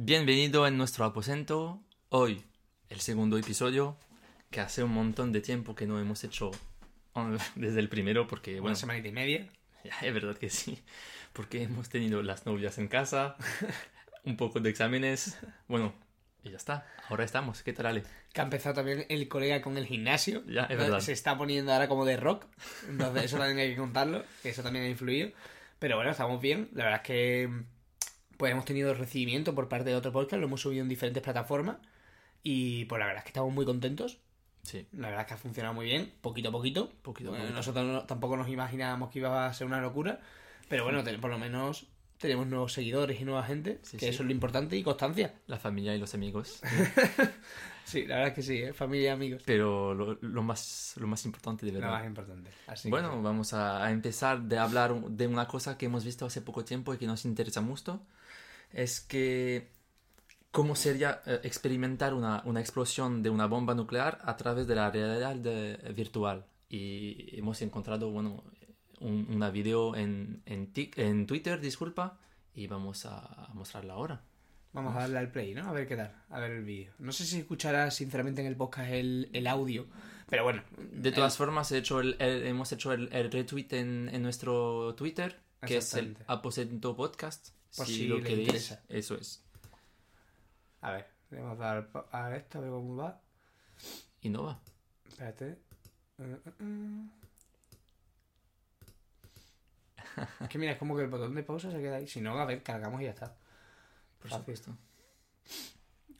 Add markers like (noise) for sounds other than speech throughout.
Bienvenido en nuestro aposento. Hoy, el segundo episodio, que hace un montón de tiempo que no hemos hecho (laughs) desde el primero, porque, Una bueno, semanita y media. es verdad que sí, porque hemos tenido las novias en casa, un poco de exámenes, bueno, y ya está, ahora estamos. ¿Qué tal, Ale? Que ha empezado también el colega con el gimnasio. Ya, es verdad. Se está poniendo ahora como de rock. Entonces, eso también hay que contarlo. Que eso también ha influido. Pero bueno, estamos bien. La verdad es que pues hemos tenido recibimiento por parte de otro podcast. Lo hemos subido en diferentes plataformas. Y pues la verdad es que estamos muy contentos. Sí, La verdad es que ha funcionado muy bien, poquito a poquito. Poquito a poquito. Nosotros no- tampoco nos imaginábamos que iba a ser una locura. Pero bueno, por lo menos tenemos nuevos seguidores y nueva gente. Sí, que sí. eso es lo importante y constancia. la familia y los amigos, (laughs) Sí, la verdad es que sí, ¿eh? familia y amigos. pero lo, lo más, lo más importante de Lo verdad. más importante. Así que Bueno, sí. vamos a empezar de hablar de una cosa que hemos visto hace poco tiempo y que nos interesa mucho. Es que cómo sería eh, experimentar una, una explosión de una bomba nuclear a través de la realidad de- virtual. Y hemos encontrado, bueno, un, una video en, en, en Twitter, disculpa, y vamos a, mostrarla ahora. Vamos a darle al play, ¿no? A ver qué tal. A ver el vídeo. No sé si escucharás sinceramente en el podcast el, el audio. Pero bueno. De todas formas, he hecho el- hemos hecho el, el retweet en, en nuestro Twitter, que es el. Aposento Podcast. Por si, si lo queréis, interesa. eso es. A ver, le vamos a dar a esto, a ver cómo va. Y no va. Espérate. Uh, uh, uh. Es que mira, es como que el botón de pausa se queda ahí. Si no, a ver, cargamos y ya está. Por Fácil. supuesto.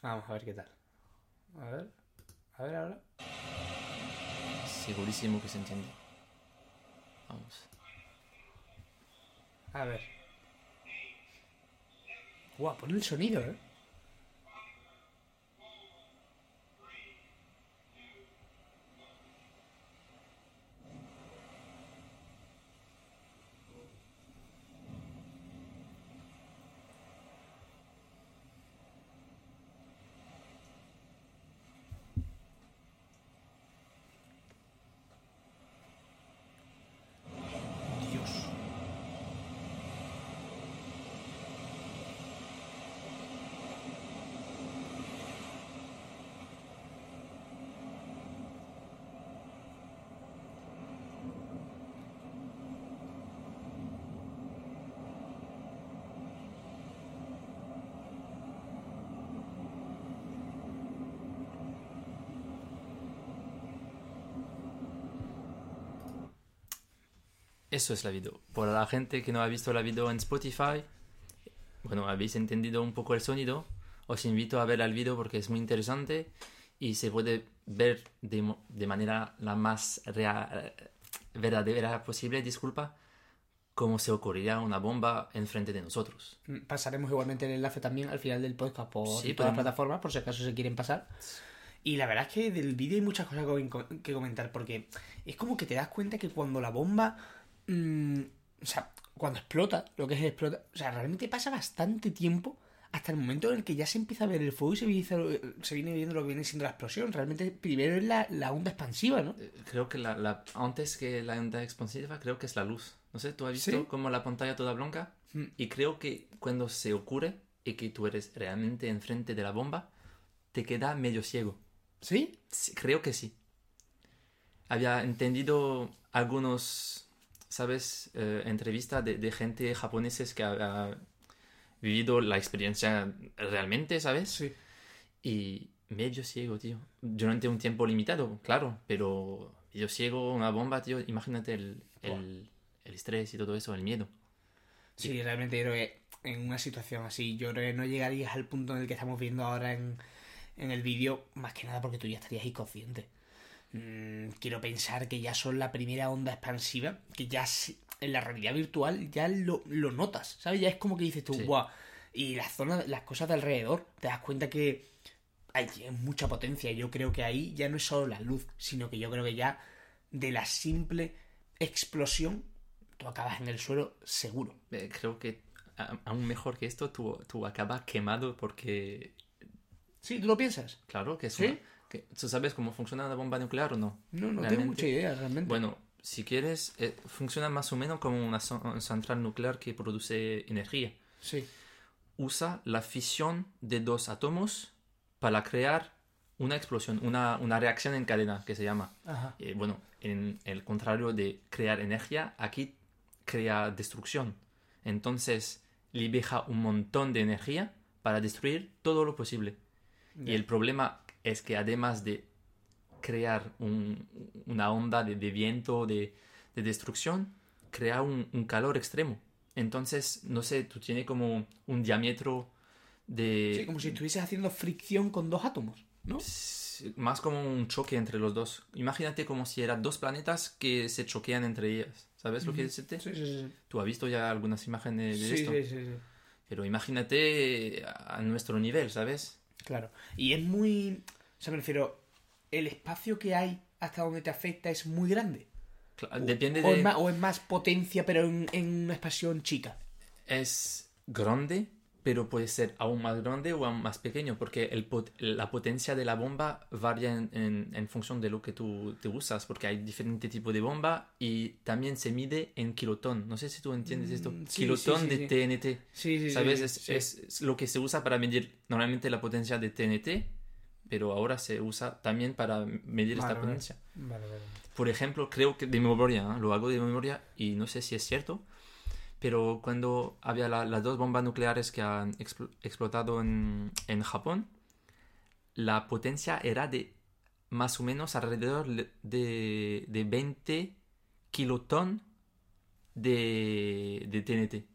Vamos a ver qué tal. A ver. A ver ahora. Segurísimo que se entiende. Vamos. A ver. Guau, pon el sonido, eh. Eso es la video. Por la gente que no ha visto la video en Spotify, bueno, habéis entendido un poco el sonido. Os invito a ver el video porque es muy interesante y se puede ver de, de manera la más rea- verdadera posible, disculpa, cómo se ocurriría una bomba enfrente de nosotros. Mm, Pasaremos igualmente el enlace también al final del podcast por Sí, todas las plataformas, por si acaso se quieren pasar. Y la verdad es que del vídeo hay muchas cosas que comentar, porque es como que te das cuenta que cuando la bomba. Mm, o sea, cuando explota, lo que es explota. O sea, realmente pasa bastante tiempo hasta el momento en el que ya se empieza a ver el fuego y se, viene- se viene viendo lo que viene siendo la explosión. Realmente primero es la, la onda expansiva, ¿no? Eh, Creo que la, la- antes que la onda expansiva, creo que es la luz. No sé, ¿tú has visto Sí. como la pantalla toda blanca? Mm. Y creo que cuando se ocurre y que tú eres realmente enfrente de la bomba, te queda medio ciego. ¿Sí? Sí, creo que sí. Había entendido algunos, ¿sabes? Eh, entrevistas de, de gente japoneses que ha vivido la experiencia realmente, ¿sabes? Sí. Y medio ciego, tío. Durante un tiempo limitado, claro, pero medio ciego, una bomba, tío. Imagínate el, el, el estrés y todo eso, el miedo. Sí, realmente yo creo que en una situación así, yo creo que no llegarías al punto en el que estamos viendo ahora en, en el vídeo, más que nada porque tú ya estarías inconsciente. Mm, quiero pensar que ya son la primera onda expansiva, que ya en la realidad virtual ya lo, lo notas, ¿sabes? Ya es como que dices tú, Sí. guau. Y las zonas, las cosas de alrededor, te das cuenta que hay mucha potencia. Yo creo que ahí ya no es solo la luz, sino que yo creo que ya de la simple explosión, tú acabas en el suelo seguro. Eh, creo que aún mejor que esto, tú, tú acabas quemado porque, Sí, ¿tú lo piensas? claro, que es ¿Sí? una- ¿Tú sabes cómo funciona una bomba nuclear o no? No, no tengo Realmente. mucha idea, realmente. Bueno, si quieres, eh, funciona más o menos como una so- central nuclear que produce energía. Sí. usa la fisión de dos átomos para crear una explosión, una, una reacción en cadena que se llama. Ajá. Eh, bueno, en el contrario de crear energía, aquí crea destrucción. Entonces, libera un montón de energía para destruir todo lo posible. Y el problema es que además de crear un- una onda de, de viento, de, de destrucción, crea un, un calor extremo. Entonces, no sé, tú tienes como un diámetro de... Sí, como si estuvieses haciendo fricción con dos átomos, ¿no? Más como un choque entre los dos. Imagínate como si eran dos planetas que se choquean entre ellas. ¿Sabes lo que decirte? Sí, sí, sí. Tú has visto ya algunas imágenes de Sí, esto. sí, sí, sí. Pero imagínate a nuestro nivel, ¿sabes? Claro. Y es muy. O sea, me refiero. El espacio que hay hasta donde te afecta es muy grande. Cla- Depende o, de... es más, o es más potencia, pero en, en una expansión chica. es grande, pero puede ser aún más grande o aún más pequeño, porque el pot- la potencia de la bomba varía en, en- en función de lo que tú te usas, porque hay diferente tipo de bomba y también se mide en kilotón. No sé si tú entiendes esto. Mm, sí, kilotón sí, sí, de. TNT. Sí, sí, ¿Sabes? es- es lo que se usa para medir normalmente la potencia de TNT, pero ahora se usa también para medir Vale, esta potencia. Vale, vale. Por ejemplo, creo que de memoria, ¿eh? lo hago de memoria y no sé si es cierto, pero cuando había la- las dos bombas nucleares que han expl- explotado en, en Japón, la potencia era de más o menos alrededor de, de 20 kilotón de, de TNT.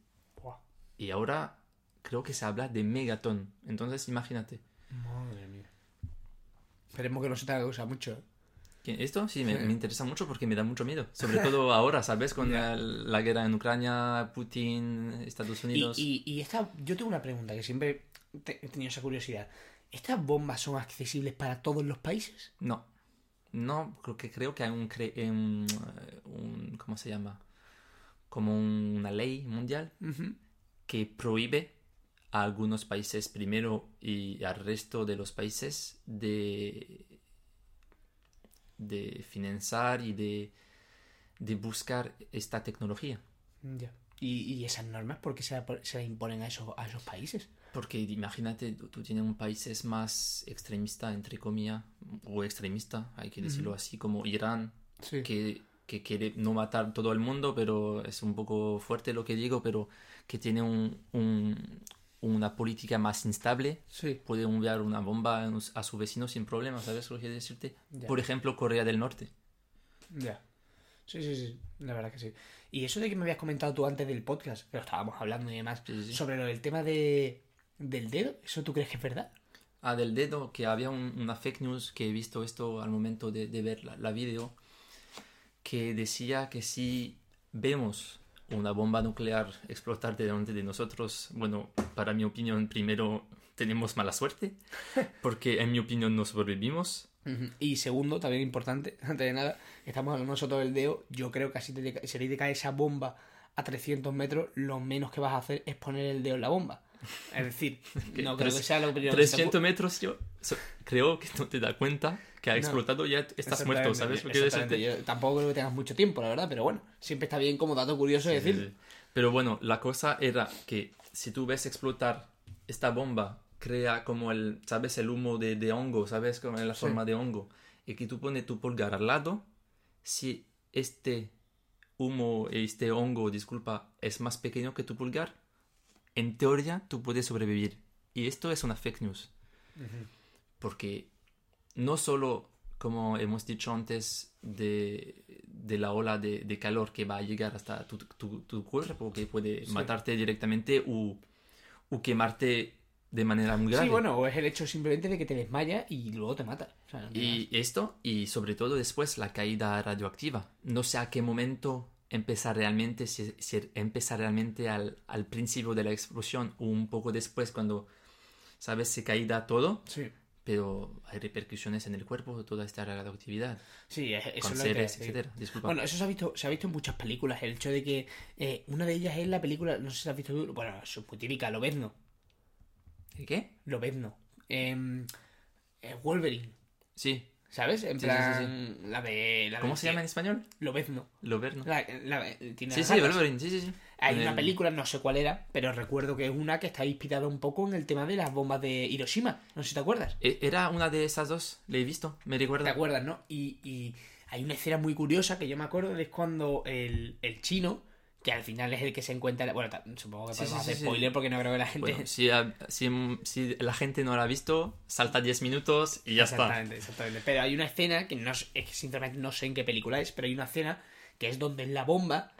Y ahora creo que se habla de megatón. Entonces imagínate. Madre mía. Esperemos que no se que usar mucho. ¿eh? Que Esto sí me, Sí. me interesa mucho porque me da mucho miedo. Sobre todo ahora, ¿sabes? Con la, la guerra en Ucrania, Putin, Estados Unidos. y, y esta, yo tengo una pregunta que siempre te- he tenido esa curiosidad. ¿Estas bombas son accesibles para todos los países? No. No, porque creo que hay un, cre- un, un- ¿Cómo se llama? Como una ley mundial que prohíbe a algunos países primero y al resto de los países de, de financiar y de, de buscar esta tecnología. ¿Y, y esas normas por qué se, la- se las imponen a esos, a esos países? Porque imagínate, tú, tú tienes un país más extremista, entre comillas, o extremista, hay que decirlo así, como Irán, Sí. que, que quiere no matar todo el mundo, pero es un poco fuerte lo que digo, pero que tiene un, un- una política más instable, Sí. puede enviar una bomba a su vecino sin problema, ¿sabes lo que quiero decirte? Por ejemplo, Corea del Norte. Ya. Sí, sí, sí. La verdad que sí. Y eso de que me habías comentado tú antes del podcast, lo estábamos hablando y demás, Sí, sí, sí. sobre lo del tema de, del dedo, ¿eso tú crees que es verdad? Ah, del dedo, que había un- una fake news que he visto esto al momento de, de ver la, la video, que decía que si vemos una bomba nuclear explotar delante de nosotros, bueno, para mi opinión, primero tenemos mala suerte, (laughs) porque en mi opinión no sobrevivimos. Y segundo, también importante, (laughs) antes de nada, estamos hablando nosotros del dedo, yo creo que así te, si te cae esa bomba a 300 metros, lo menos que vas a hacer es poner el dedo en la bomba. Es decir, (laughs) no creo que sea la opinión 300 metros, yo so- creo que no te das cuenta que ha No. explotado ya estás muerto, ¿sabes? lo que decirte? Yo tampoco creo que tengas mucho tiempo, la verdad, pero bueno, siempre está bien como dato curioso Sí, sí, decir. sí. Pero bueno, la cosa era que si tú ves explotar esta bomba, crea como el, ¿sabes? El humo de, de hongo, ¿sabes? Como en la Sí. forma de hongo. Y que tú pones tu pulgar al lado, si este humo, este hongo, disculpa, es más pequeño que tu pulgar, en teoría tú puedes sobrevivir. Y esto es una fake news. Porque no solo, como hemos dicho antes, de, de la ola de, de calor que va a llegar hasta tu, tu- tu cuerpo, que puede Sí. matarte directamente o, o quemarte de manera muy grave. Sí, bueno, o es el hecho simplemente de que te desmayas y luego te mata. O sea, no tiene Y esto, y sobre todo después la caída radioactiva. No sé a qué momento empezar realmente, si, si empezar realmente al, al principio de la explosión o un poco después cuando, ¿sabes? Se caída todo. Sí, pero hay repercusiones en el cuerpo de toda esta radioactividad. sí, es- eso es lo que etcétera. Disculpa. Bueno, eso se ha visto, se ha visto en muchas películas, el hecho de que eh, una de ellas es la película, no sé si la has visto tú, bueno, es muy típica, Lobezno, ¿Qué? Lobezno, Em, eh, Wolverine, Sí. ¿sabes? En Sí, sí, plan, la de... La ¿Cómo de- se llama en español? Lobezno. Loberno. La, la- tiene Sí, sí. Wolverine, sí, sí, sí. Hay una el- película, no sé cuál era, pero recuerdo que es una que está inspirada un poco en el tema de las bombas de Hiroshima. No sé si te acuerdas. E- Era una de esas dos, le he visto, me ¿Te recuerda. acuerdas, no? Y, y hay una escena muy curiosa que yo me acuerdo es cuando el, el chino, que al final es el que se encuentra. Bueno, supongo que podemos sí, hacer sí, spoiler porque no creo que la gente. Bueno, si, si, si la gente no la ha visto, salta 10 minutos y ya está. Exactamente, exactamente. Pero hay una escena que no es que sinceramente no sé en qué película es, pero hay una escena que es donde la bomba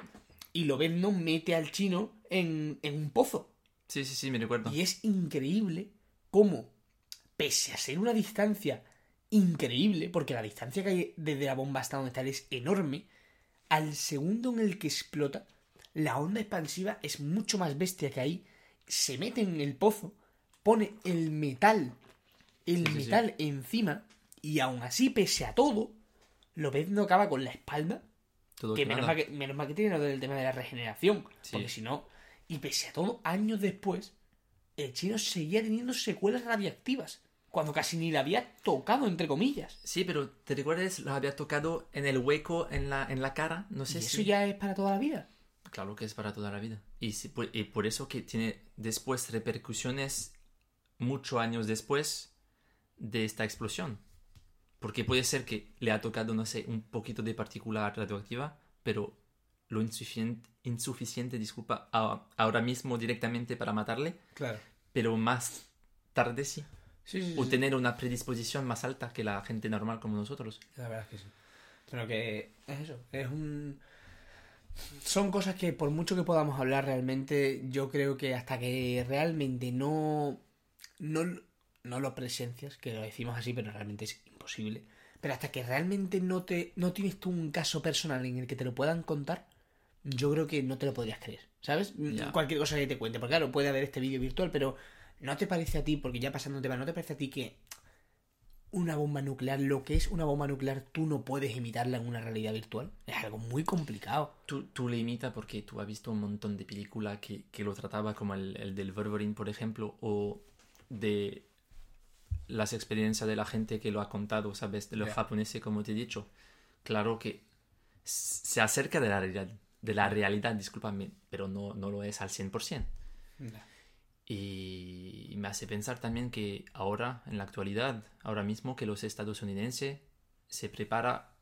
y Lobezno mete al chino en, en un pozo. Sí, sí, sí, me recuerdo. Y es increíble cómo, pese a ser una distancia increíble, porque la distancia que hay desde la bomba hasta donde está es enorme, al segundo en el que explota, la onda expansiva es mucho más bestia que ahí. Se mete en el pozo, pone el metal, el Sí, sí, sí. metal encima, y aún así, pese a todo, Lobezno acaba con la espalda Todo que menos mal que, menos mal que tiene lo del tema de la regeneración. Sí. Porque si no. Y pese a todo, años después, el chino seguía teniendo secuelas radiactivas. Cuando casi ni la había tocado, entre comillas. Sí, pero ¿te recuerdas? Lo había tocado en el hueco en la, en la cara. No Y sé eso si... ya es para toda la vida. Claro que es para toda la vida. Y, si- por- y por eso que tiene después repercusiones muchos años después de esta explosión. Porque puede ser que le ha tocado, no sé, un poquito de partícula radioactiva, pero lo insuficiente, insuficiente disculpa, a- ahora mismo directamente para matarle, Claro. pero más tarde sí. Sí, sí, O tener una predisposición más alta que la gente normal como nosotros. La verdad es que sí. Pero que es eso, es un... Son cosas que por mucho que podamos hablar realmente, yo creo que hasta que realmente no... No, no lo presencias, que lo decimos así, pero realmente es imposible. Pero hasta que realmente no te no tienes tú un caso personal en el que te lo puedan contar, yo creo que no te lo podrías creer, ¿sabes? Ya. Cualquier cosa que te cuente. Porque claro, puede haber este vídeo virtual, pero ¿no te parece a ti, porque ya pasando tema, ¿no te parece a ti que una bomba nuclear, lo que es una bomba nuclear, tú no puedes imitarla en una realidad virtual? Es algo muy complicado. Tú, tú le imitas porque tú has visto un montón de películas que, que lo trataba como el, el del Wolverine, por ejemplo, o de las experiencias de la gente que lo ha contado, ¿sabes? De los japoneses, como te he dicho. Claro que se acerca de la realidad, de la realidad, discúlpame, pero no, no lo es al 100%. Y me hace pensar también que ahora, en la actualidad, ahora mismo que los estadounidenses se prepara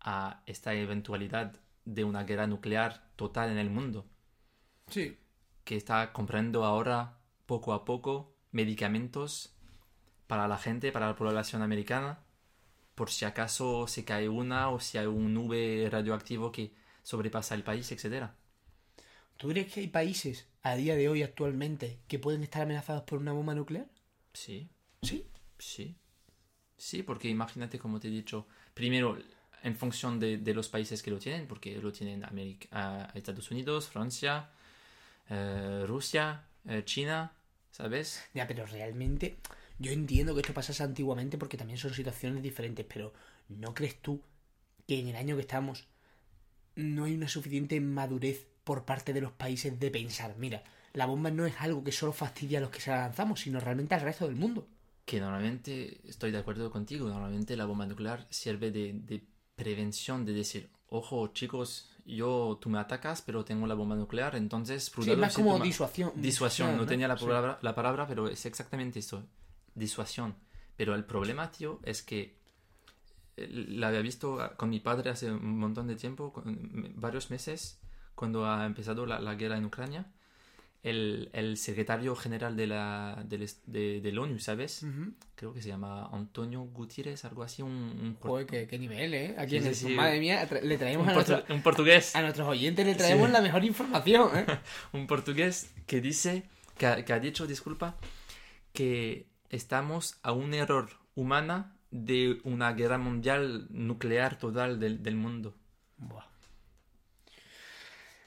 a esta eventualidad de una guerra nuclear total en el mundo, Sí. que está comprando ahora poco a poco medicamentos para la gente, para la población americana, por si acaso se cae una o si hay un nube radioactivo que sobrepasa el país, etcétera. ¿Tú crees que hay países a día de hoy actualmente que pueden estar amenazados por una bomba nuclear? Sí, Sí. Sí, sí, porque imagínate, como te he dicho, primero en función de, de los países que lo tienen, porque lo tienen América, Estados Unidos, Francia, eh, Rusia, eh, China, ¿sabes? Ya, pero realmente yo entiendo que esto pasase antiguamente porque también son situaciones diferentes, pero ¿no crees tú que en el año que estamos no hay una suficiente madurez por parte de los países de pensar, mira, la bomba no es algo que solo fastidia a los que se la lanzamos, sino realmente al resto del mundo? Que normalmente, estoy de acuerdo contigo, normalmente la bomba nuclear sirve de, de prevención, de decir, ojo chicos, yo, tú me atacas, pero tengo la bomba nuclear, entonces... Sí, más como disuasión. Disuasión, no tenía la Sí. palabra, la palabra, pero es exactamente esto, disuasión. Pero el problema, tío, es que eh, la había visto ah, con mi padre hace un montón de tiempo, varios meses, cuando ha empezado la, la guerra en Ucrania. El, el secretario general de la, del de, de la ONU, ¿sabes? Ujú. Creo que se llama Antonio Gutiérrez, algo así, un, un, Joder, qué, qué nivel, ¿eh? Aquí Sí, en el sí. Madre mía, le traemos un a, portu- nuestro- un portugués. a nuestros oyentes, le traemos Sí. la mejor información, ¿eh? (laughs) un portugués que dice, que ha, que ha dicho, disculpa, que estamos a un error humana de una guerra mundial nuclear total del, del mundo. Buah.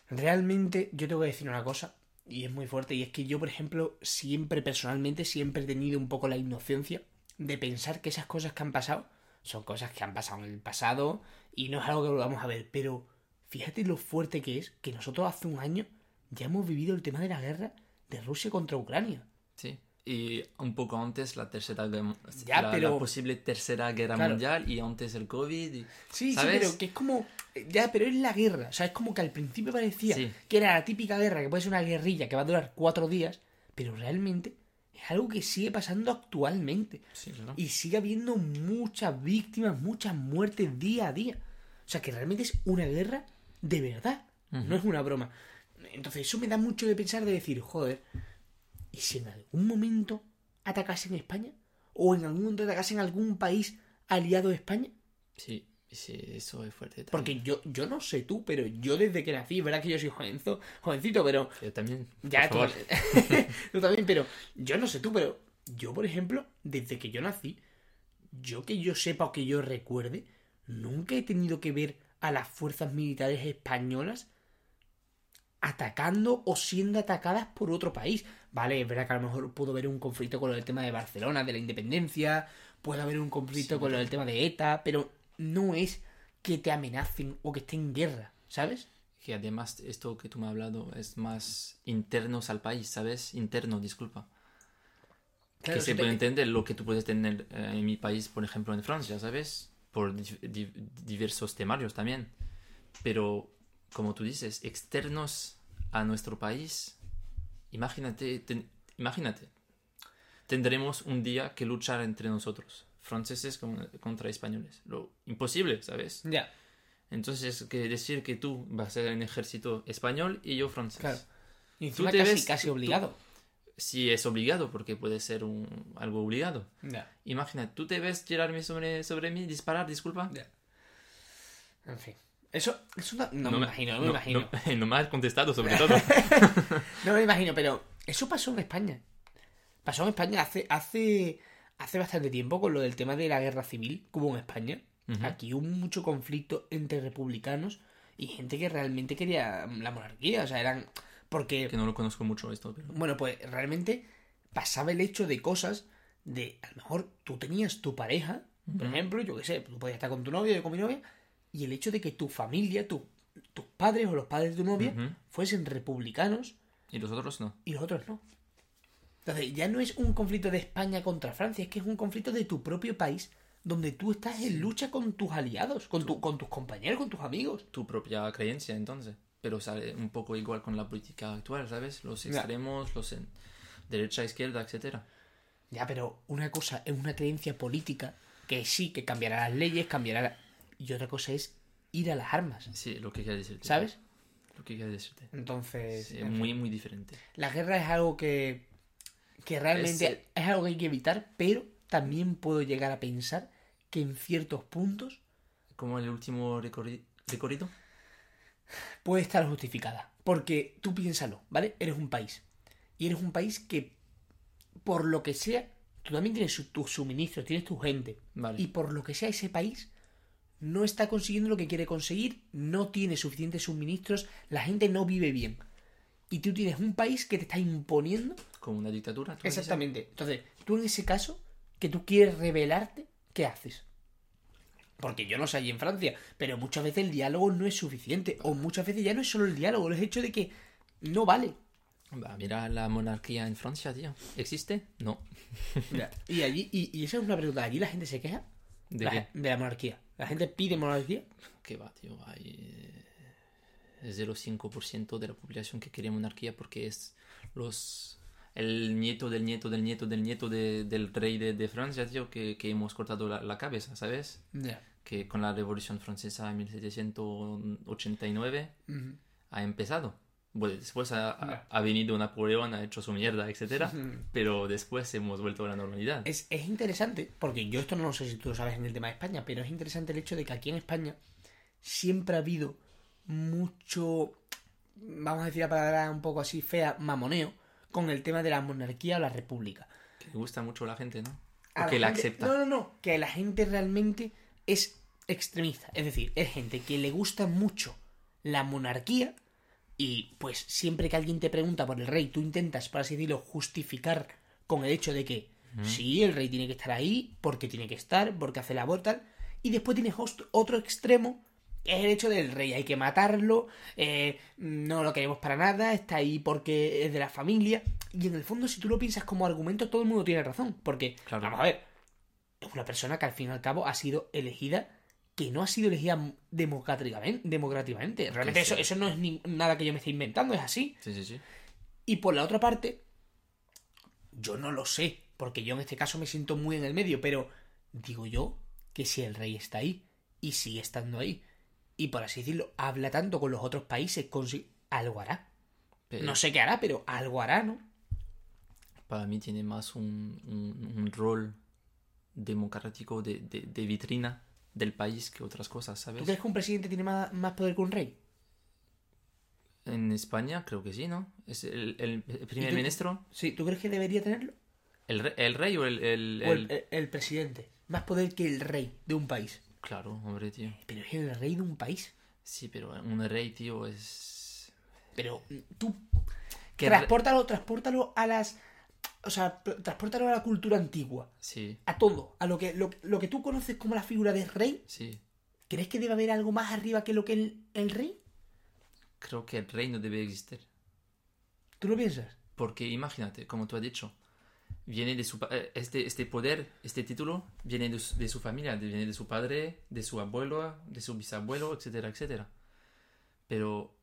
Realmente, yo te voy a decir una cosa, y es muy fuerte, y es que yo, por ejemplo, siempre, personalmente, siempre he tenido un poco la inocencia de pensar que esas cosas que han pasado son cosas que han pasado en el pasado y no es algo que volvamos a ver. Pero fíjate lo fuerte que es que nosotros hace un año ya hemos vivido el tema de la guerra de Rusia contra Ucrania. Sí. Y un poco antes la tercera guerra, Ya, la, pero- la posible tercera guerra Claro. mundial y antes el COVID. y- Sí, ¿sabes? sí, pero que es como. Ya, pero es la guerra. O sea, es como que al principio parecía Sí. que era la típica guerra, que puede ser una guerrilla que va a durar cuatro días, pero realmente es algo que sigue pasando actualmente. Sí, claro. Y sigue habiendo muchas víctimas, muchas muertes día a día. O sea, que realmente es una guerra de verdad. No es una broma. Entonces, eso me da mucho de pensar de decir, joder, ¿y si en algún momento atacasen España? ¿O en algún momento atacasen algún país aliado a España? Sí, sí, eso es fuerte. también. Porque yo, yo no sé tú, pero yo desde que nací, verdad que yo soy jovenzo, jovencito, pero Yo también. ya. (laughs) Tú también, pero yo no sé tú, pero yo, por ejemplo, desde que yo nací, yo que yo sepa o que yo recuerde, nunca he tenido que ver a las fuerzas militares españolas atacando o siendo atacadas por otro país. Vale, es verdad que a lo mejor pudo haber un conflicto con lo del tema de Barcelona, de la independencia, puede haber un conflicto Sí, con lo del tema de ETA, pero no es que te amenacen o que estén en guerra, ¿sabes? Que además esto que tú me has hablado es más internos al país, ¿sabes? Interno, disculpa. Claro, que se te- puede entender lo que tú puedes tener eh, en mi país, por ejemplo, en Francia, ¿sabes? Por di- di- diversos temarios también. Pero, como tú dices, externos a nuestro país, imagínate, ten- imagínate, tendremos un día que luchar entre nosotros, franceses con- contra españoles. Lo imposible, ¿sabes? Ya, Entonces, que decir que tú vas a ser en ejército español y yo francés. claro. Y encima te casi, ves- casi tú- obligado. Si es obligado, porque puede ser un, algo obligado. Ya. Imagina, tú te ves tirarme sobre, sobre mí, disparar, disculpa. Ya. En fin. Eso, no, no No me imagino, no me no- imagino. No, (laughs) no me has contestado sobre (laughs) todo. No me imagino, pero eso pasó en España. Pasó en España hace, hace, hace bastante tiempo con lo del tema de la guerra civil que hubo en España. Aquí hubo mucho conflicto entre republicanos y gente que realmente quería la monarquía. O sea, eran. Porque. que no lo conozco mucho esto, pero... Bueno, pues realmente pasaba el hecho de cosas de, a lo mejor tú tenías tu pareja, por ejemplo, yo qué sé, tú podías estar con tu novio, yo con mi novia, y el hecho de que tu familia, tu- tus padres o los padres de tu novia fuesen republicanos Y los otros no. y los otros no. Entonces, ya no es un conflicto de España contra Francia, es que es un conflicto de tu propio país, donde tú estás en lucha con tus aliados, con, tu, con tus compañeros, con tus amigos. Tu propia creencia, entonces. Pero sale un poco igual con la política actual, ¿sabes? Los Ya. extremos, los en derecha, izquierda, etcétera. Ya, pero una cosa es una creencia política que sí, que cambiará las leyes, cambiará... Y otra cosa es ir a las armas, Sí, lo que quiero decirte. ¿sabes? Lo que quiero decirte. Entonces, Sí, en fin. muy, muy diferente. la guerra es algo que, que realmente Es, es, eh, algo que hay que evitar, pero también puedo llegar a pensar que en ciertos puntos Como el último recorri- recorrido. puede estar justificada. Porque tú piénsalo, ¿vale? Eres un país. Y eres un país que, por lo que sea, tú también tienes tus suministros, tienes tu gente. Vale. Y por lo que sea, ese país no está consiguiendo lo que quiere conseguir, no tiene suficientes suministros, la gente no vive bien. Y tú tienes un país que te está imponiendo. Como una dictadura. Exactamente. Entonces, tú en ese caso, que tú quieres rebelarte, ¿qué haces? Porque yo no sé allí en Francia, pero muchas veces el diálogo no es suficiente. O muchas veces ya no es solo el diálogo, el hecho de que no vale. Va, mira la monarquía en Francia, tío. ¿Existe? No. Y allí, y, y esa es una pregunta, ¿allí la gente se queja? ¿De La qué? gen- de la monarquía. ¿La gente pide monarquía? ¿Qué va, tío? Hay eh, 0,5% de la población que quiere monarquía porque es los el nieto del nieto del nieto del nieto de- del rey de, de Francia, tío, que, que hemos cortado la, la cabeza, ¿sabes? Ya. Que con la Revolución Francesa en 1789 ha empezado. Bueno, después ha, ha- ha venido Napoleón, ha hecho su mierda, etcétera, (laughs) pero después hemos vuelto a la normalidad. Es, es interesante, porque yo esto no lo sé si tú lo sabes en el tema de España, pero es interesante el hecho de que aquí en España siempre ha habido mucho, vamos a decir la palabra un poco así fea, mamoneo, con el tema de la monarquía o la república. Que le gusta mucho a la gente, ¿no? A O que la gente- acepta. No, no, no, que la gente realmente es extremista. Es decir, es gente que le gusta mucho la monarquía y pues siempre que alguien te pregunta por el rey, tú intentas, por así decirlo, justificar con el hecho de que sí, el rey tiene que estar ahí, porque tiene que estar, porque hace labor tal. Y después tienes otro extremo Es el hecho del rey, hay que matarlo, eh, no lo queremos para nada, está ahí porque es de la familia. Y en el fondo, si tú lo piensas como argumento, todo el mundo tiene razón. Porque, Claro. vamos a ver, es una persona que al fin y al cabo ha sido elegida, que no ha sido elegida democráticamente. democráticamente. Realmente eso, sí. eso no es ni- nada que yo me esté inventando, es así. Sí, sí, sí. Y por la otra parte, yo no lo sé, porque yo en este caso me siento muy en el medio, pero digo yo que si el rey está ahí y sigue estando ahí, y por así decirlo, habla tanto con los otros países, consi- algo hará. Pero No sé qué hará, pero algo hará, ¿no? para mí tiene más un, un- un rol democrático de, de- de vitrina del país que otras cosas, ¿Tú ¿sabes? crees que un presidente tiene más, más poder que un rey? En España creo que sí, ¿no? Es el, primer tú- ministro, Sí, ¿tú crees que debería tenerlo? el, re- el rey o el... el- O el, presidente. Más poder que el rey de un país. Claro, hombre, tío. Pero es el rey de un país. Sí, pero un rey, tío, es... Pero mm, tú transpórtalo, transpórtalo a las. O sea, transpórtalo a la cultura antigua. Sí, A todo. A lo que, lo, lo que tú conoces como la figura de rey. sí. ¿Crees que debe haber algo más arriba que lo que el, el rey? Creo que el rey no debe existir. ¿Tú lo piensas? Porque imagínate, como tú has dicho, viene de su eh, este, este poder, este título, viene de su, de su familia, viene de su padre, de su abuelo, de su bisabuelo, etcétera, etcétera. Pero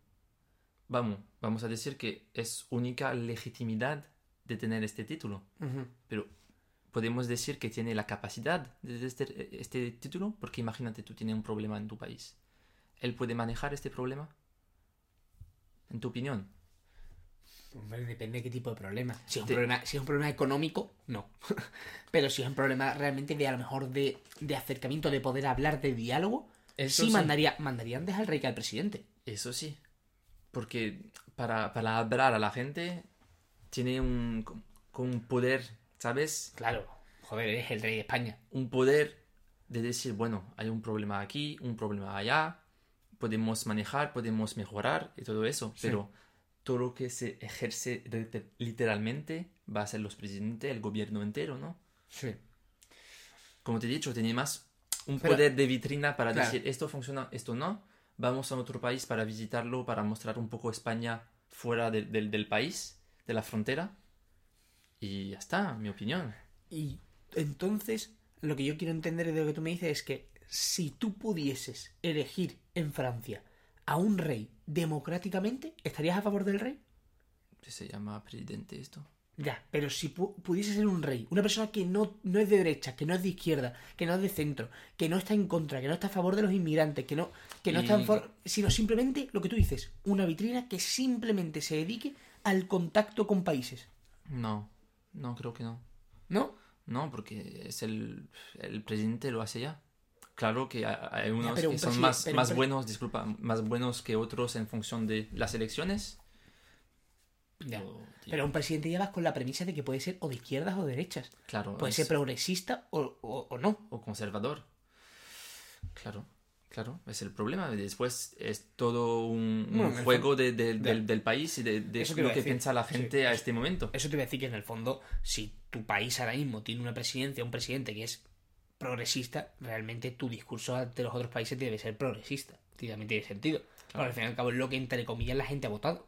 vamos, vamos a decir que es única legitimidad de tener este título. Pero podemos decir que tiene la capacidad de tener este, este título, porque imagínate, tú tienes un problema en tu país. ¿Él puede manejar este problema? En tu opinión. Hombre, depende de qué tipo de problema. Si es un, Te- problema, si es un problema económico, no. (laughs) Pero si es un problema realmente de a lo mejor de, de acercamiento, de poder hablar, de diálogo, Eso sí, sí. mandaría, mandaría antes al rey que al presidente. Eso sí. Porque para, para hablar a la gente tiene un, con un poder, ¿sabes? Claro, joder, es el rey de España. Un poder de decir, bueno, hay un problema aquí, un problema allá, podemos manejar, podemos mejorar y todo eso. Sí. Pero todo lo que se ejerce liter- literalmente va a ser los presidentes, el gobierno entero, ¿no? Sí. Como te he dicho, tiene más un Pero- poder de vitrina para Claro. decir esto funciona, esto no. Vamos a otro país para visitarlo, para mostrar un poco España fuera del- del- del país, de la frontera. Y ya está, mi opinión. Y entonces, lo que yo quiero entender de lo que tú me dices es que si tú pudieses elegir en Francia a un rey democráticamente, ¿estarías a favor del rey? Se llama presidente esto. Ya, pero si pu- pudiese ser un rey, una persona que no, no es de derecha, que no es de izquierda, que no es de centro, que no está en contra, que no está a favor de los inmigrantes, que no, que no Y- está en favor, sino simplemente lo que tú dices, una vitrina que simplemente se dedique al contacto con países, No, no creo que no. ¿no? No, porque es el, el presidente lo hace ya. Claro que hay, unos que son más, pero más buenos, disculpa, más buenos que otros en función de las elecciones. Ya. Pero, un presidente ya vas con la premisa de que puede ser o de izquierdas o de derechas. claro, Puede es- ser progresista o, o- o no. o conservador. Claro, claro, es el problema. Después es todo un, Bueno, juego de- de- Ya. del, del país y de, lo que piensa la Sí, gente a eso- este momento. Eso te voy a decir que en el fondo, si tu país ahora mismo tiene una presidencia, un presidente que es progresista, realmente tu discurso ante los otros países debe ser progresista. También tiene sentido. Al fin y al cabo es lo que, entre comillas, la gente ha votado.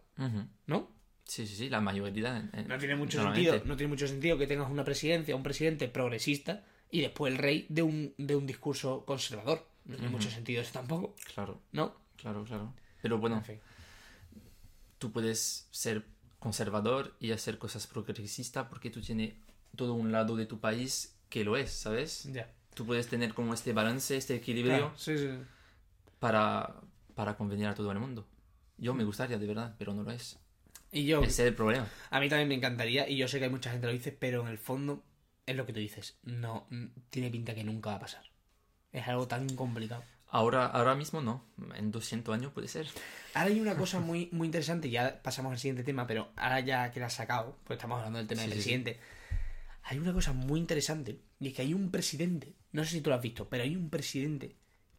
¿no? Sí, sí, sí, la mayoría. No tiene mucho sentido, no tiene mucho sentido que tengas una presidencia, un presidente progresista y después el rey de un, de un discurso conservador. No tiene mucho sentido eso tampoco, Claro, ¿no? claro, claro. Pero bueno, En fin. tú puedes ser conservador y hacer cosas progresistas porque tú tienes todo un lado de tu país que lo es, ¿sabes? Ya. Tú puedes tener como este balance, este equilibrio Claro, sí, sí. para, para convenir a todo el mundo. Yo me gustaría, de verdad, pero no lo es. Y yo, Ese es el problema. A mí también me encantaría, y yo sé que hay mucha gente que lo dice, pero en el fondo es lo que tú dices. No, tiene pinta que nunca va a pasar. Es algo tan complicado. Ahora, ahora mismo no. En 200 años puede ser. Ahora hay una cosa muy, muy interesante, ya pasamos al siguiente tema, pero ahora ya que la has sacado, pues estamos hablando del tema Sí, del sí, sí. presidente. Hay una cosa muy interesante, y es que hay un presidente, no sé si tú lo has visto, pero hay un presidente